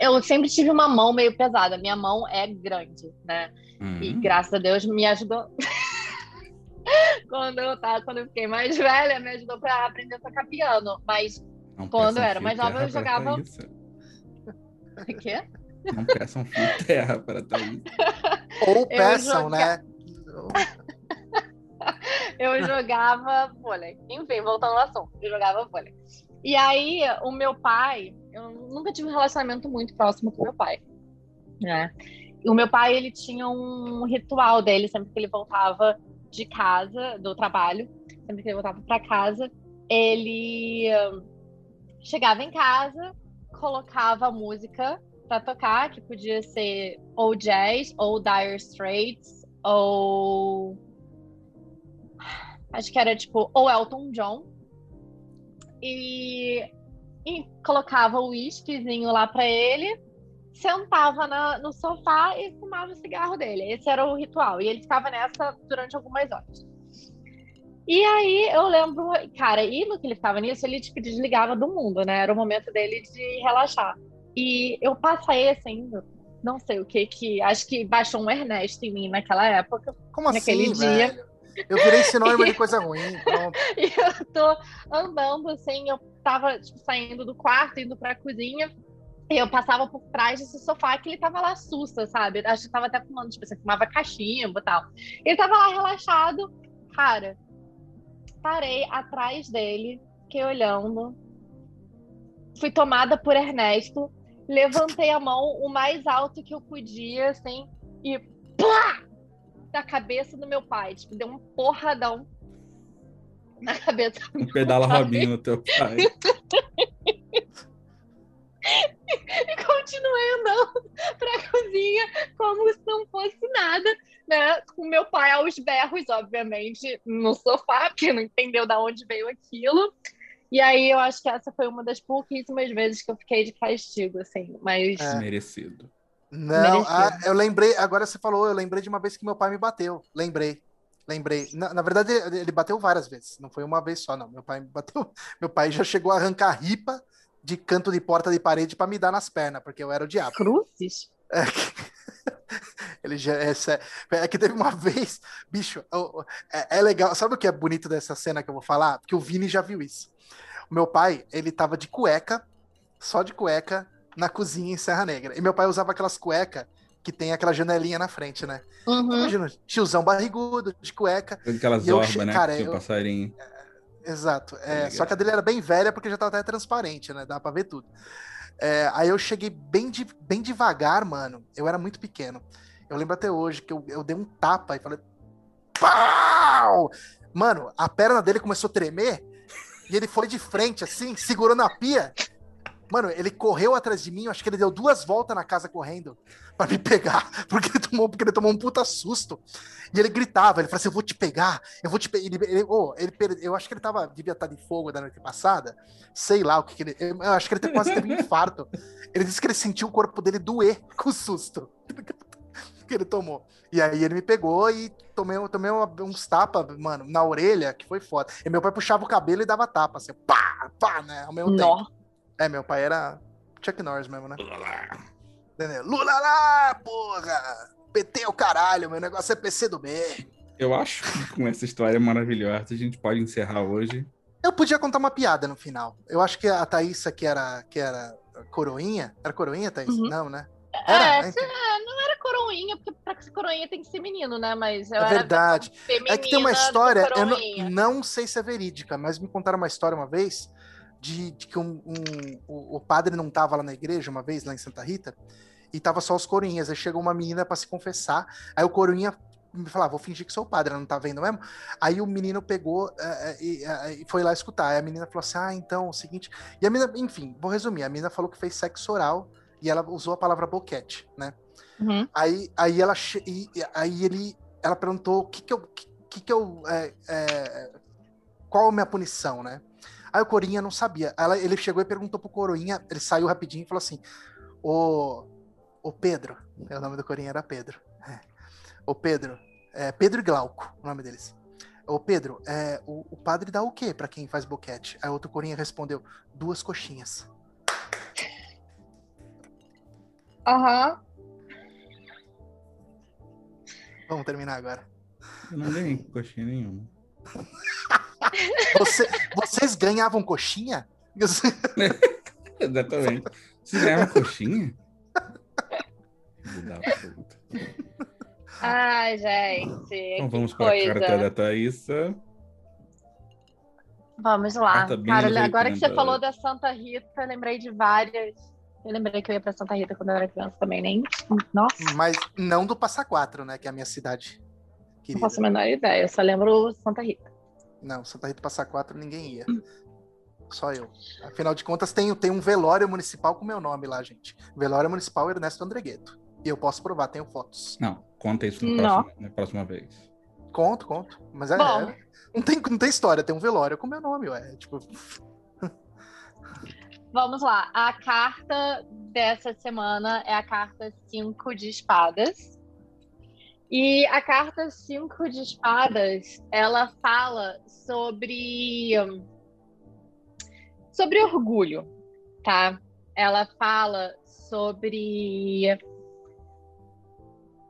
eu sempre tive uma mão meio pesada. Minha mão é grande, né? E Hum. graças a Deus me ajudou. quando eu tava, quando eu fiquei mais velha, me ajudou para aprender a tocar piano. Mas Não quando eu era mais nova, eu jogava- o quê? Não peçam fio terra para Thaís. Ou peçam, joga- né? eu jogava vôlei. Enfim, voltando ao assunto, eu jogava vôlei. E aí, o meu pai, eu nunca tive um relacionamento muito próximo com meu pai, né? O meu pai, ele tinha um ritual dele, sempre que ele voltava de casa, do trabalho, sempre que ele voltava para casa, ele hum, chegava em casa, colocava música para tocar, que podia ser ou jazz, ou Dire Straits, ou acho que era tipo ou Elton John e, e colocava o whiskyzinho lá pra ele sentava na- no sofá e fumava o cigarro dele esse era o ritual e ele ficava nessa durante algumas horas E aí eu lembro, cara, e no que ele ficava nisso, ele tipo, desligava do mundo, né? Era o momento dele de relaxar. E eu passei assim, não sei o que, que acho que baixou um Ernesto em mim naquela época. Como naquele assim, dia. velho? Eu virei sinônimo de coisa ruim. Pronto. E eu tô andando assim, eu tava tipo, saindo do quarto, indo pra cozinha. E eu passava por trás desse sofá que ele tava lá sussa, sabe? Acho que tava até fumando, tipo, você fumava cachimbo e tal. Ele tava lá relaxado. Cara, parei atrás dele, fiquei olhando. Fui tomada por Ernesto. Levantei a mão o mais alto que eu podia, assim, e plá! Da cabeça do meu pai. Tipo, deu um porradão na cabeça do Um meu pedala pai. Robinho no teu pai. e continuei andando pra cozinha como se não fosse nada, né? Com meu pai aos berros, obviamente, no sofá, porque não entendeu de onde veio aquilo. E aí eu acho que essa foi uma das pouquíssimas vezes que eu fiquei de castigo, assim. Mas É. Merecido. Não, ah, eu lembrei, agora você falou, eu lembrei de uma vez que meu pai me bateu. Lembrei. Lembrei. Na, na verdade, ele ele bateu várias vezes. Não foi uma vez só, não. Meu pai me bateu. Meu pai já chegou a arrancar ripa de canto de porta de parede pra me dar nas pernas, porque eu era o diabo. cruzes? É que, ele já, é, é que teve uma vez, bicho, é, é legal. Sabe o que é bonito dessa cena que eu vou falar? Porque o Vini já viu isso. O meu pai, ele tava de cueca, só de cueca, na cozinha em Serra Negra. E meu pai usava aquelas cuecas que tem aquela janelinha na frente, né? Uhum. Imagina, tiozão barrigudo, de cueca. Aquelas E eu orbas, che- né? cara, que tinha o eu- passarinho. Exato. É, ligado. só que a dele era bem velha porque já tava até transparente, né? Dá pra ver tudo. É, aí eu cheguei bem, de- bem devagar, mano. Eu era muito pequeno. Eu lembro até hoje que eu, eu dei um tapa e falei. Pau! Mano, a perna dele começou a tremer e ele foi de frente, assim, segurou na pia. Mano, ele correu atrás de mim, acho que ele deu duas voltas na casa correndo pra me pegar, porque ele tomou, porque ele tomou um puta susto. E ele gritava, ele falou assim: Eu vou te pegar, eu vou te pegar. Ele, ele, ô, ele eu acho que ele tava, devia estar de fogo da noite passada, sei lá o que, que ele. Eu eu acho que ele quase teve um infarto. Ele disse que ele sentiu o corpo dele doer com o susto que ele tomou. E aí ele me pegou e tomei, tomei uns tapas, mano, na orelha, que foi foda. E meu pai puxava o cabelo e dava tapa, assim, pá, pá, né? Ao mesmo tempo. É, meu pai era Chuck Norris mesmo, né? Entendeu? Lula lá, porra! PT é o caralho, meu negócio é PC do bem. Eu acho que com essa história maravilhosa a gente pode encerrar hoje. Eu podia contar uma piada no final. Eu acho que a Thaísa, que era, que era coroinha. Era coroinha, Thaís? Uhum. Não, né? É, Era, é, não era coroinha, porque pra ser coroinha tem que ser menino, né? Mas eu É verdade. É que tem uma história, eu não, não sei se é verídica, mas me contaram uma história uma vez de, de que um, um- o, o padre não tava lá na igreja uma vez, lá em Santa Rita, e tava só os coroinhas. Aí chegou uma menina para se confessar, aí o coroinha me falou, ah, vou fingir que sou o padre, ela não tá vendo mesmo? Aí o menino pegou eh, eh, e, eh, e foi lá escutar. Aí a menina falou assim, ah, então, o seguinte... E a menina, enfim, vou resumir, a menina falou que fez sexo oral e ela usou a palavra boquete, né? Uhum. Aí, aí ela e- aí ele ela perguntou o que que eu que, que que eu é, é, qual a minha punição, né? Aí o Corinha não sabia. Ela- ele chegou e perguntou pro Coroinha, ele saiu rapidinho e falou assim: "Ô, ô Pedro, é, o nome do Corinha era Pedro. É. Ô Pedro, é Pedro e Glauco, o nome deles. Ô Pedro, é, o, o padre dá o quê pra quem faz boquete? Aí outro Corinha respondeu: duas coxinhas. Aham. Vamos terminar agora. Eu não ganhei coxinha nenhuma. Você- vocês ganhavam coxinha? Exatamente. Você ganhava coxinha? Ai, gente. Então vamos para a carta da Thaísa. Vamos lá. Cara, agora que você 80. falou da Santa Rita, eu lembrei de várias. Eu lembrei que eu ia pra Santa Rita quando eu era criança também, nem. Nossa, Mas não do Passa Quatro, né? Que é a minha cidade. não Querida. faço a menor ideia. Eu só lembro Santa Rita. Não, Santa Rita Passa Quatro ninguém ia. Só eu. Afinal de contas, tem, tem um velório municipal com meu nome lá, gente. Velório Municipal Ernesto Andregueto. E eu posso provar, tenho fotos. Não, conta isso na próxima, na próxima vez. Conto, conto. Mas é. Bom. é- não, tem, não tem história, tem um velório com meu nome, ué. Tipo, Vamos lá. A carta dessa semana é a carta 5 de espadas. E a carta cinco de espadas, ela fala sobre sobre orgulho, tá? Ela fala sobre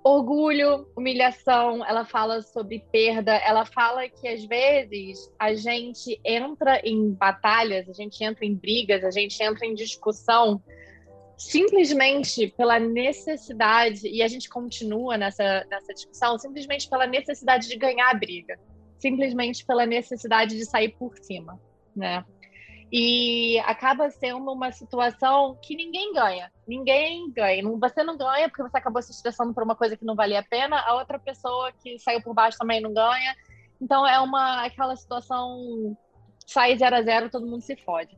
orgulho, humilhação, ela fala sobre perda, ela fala que às vezes a gente entra em batalhas, a gente entra em brigas, a gente entra em discussão simplesmente pela necessidade, e a gente continua nessa, nessa discussão, simplesmente pela necessidade de ganhar a briga, simplesmente pela necessidade de sair por cima, né? E acaba sendo uma situação que ninguém ganha. Ninguém ganha. Você não ganha porque você acabou se estressando por uma coisa que não valia a pena, a outra pessoa que saiu por baixo também não ganha. Então é uma aquela situação sai zero a zero, todo mundo se fode.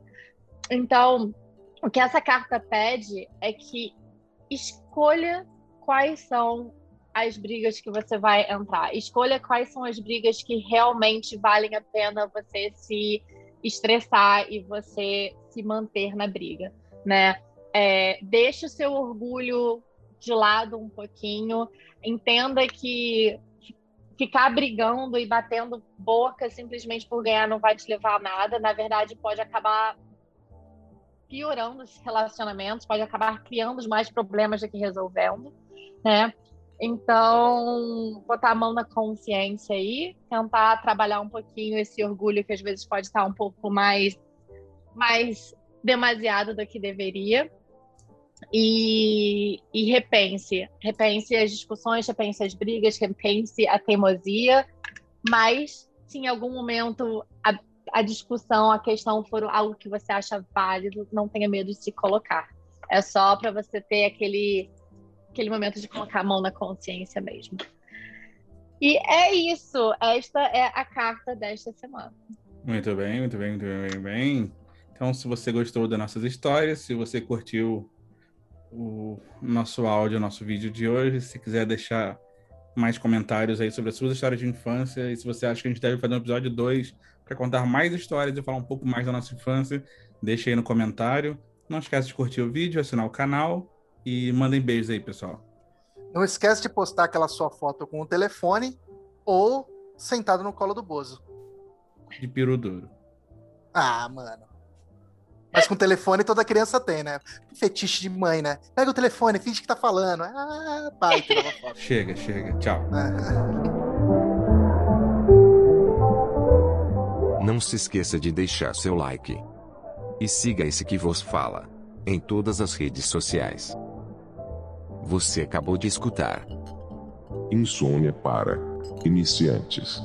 Então, o que essa carta pede é que escolha quais são as brigas que você vai entrar. Escolha quais são as brigas que realmente valem a pena você se estressar e você se manter na briga, né? É, deixe o seu orgulho de lado um pouquinho, entenda que ficar brigando e batendo boca simplesmente por ganhar não vai te levar a nada. Na verdade, pode acabar piorando os relacionamentos, pode acabar criando mais problemas do que resolvendo, né? Então, botar a mão na consciência aí, tentar trabalhar um pouquinho esse orgulho que às vezes pode estar um pouco mais, mais demasiado do que deveria. E, e repense, repense as discussões, repense as brigas, repense a teimosia, mas se em algum momento a, discussão, a questão for algo que você acha válido, não tenha medo de se colocar. É só para você ter aquele aquele momento de colocar a mão na consciência mesmo. E é isso. Esta é a carta desta semana. Muito bem, muito bem, muito bem, muito bem. Então, se você gostou das nossas histórias, se você curtiu o nosso áudio, o nosso vídeo de hoje, se quiser deixar mais comentários aí sobre as suas histórias de infância e se você acha que a gente deve fazer um episódio 2 para contar mais histórias e falar um pouco mais da nossa infância, deixe aí no comentário. Não esqueça de curtir o vídeo, assinar o canal e mandem beijos aí, pessoal. Não esquece de postar aquela sua foto com o telefone ou sentado no colo do Bozo. De peru duro. Ah, mano. Mas com telefone toda criança tem, né? Fetiche de mãe, né? Pega o telefone, finge que tá falando. Ah, pai, tirava foto. chega, chega. Tchau. Não se esqueça de deixar seu like. E siga esse que vos fala. Em todas as redes sociais. Você acabou de escutar. Insônia para iniciantes.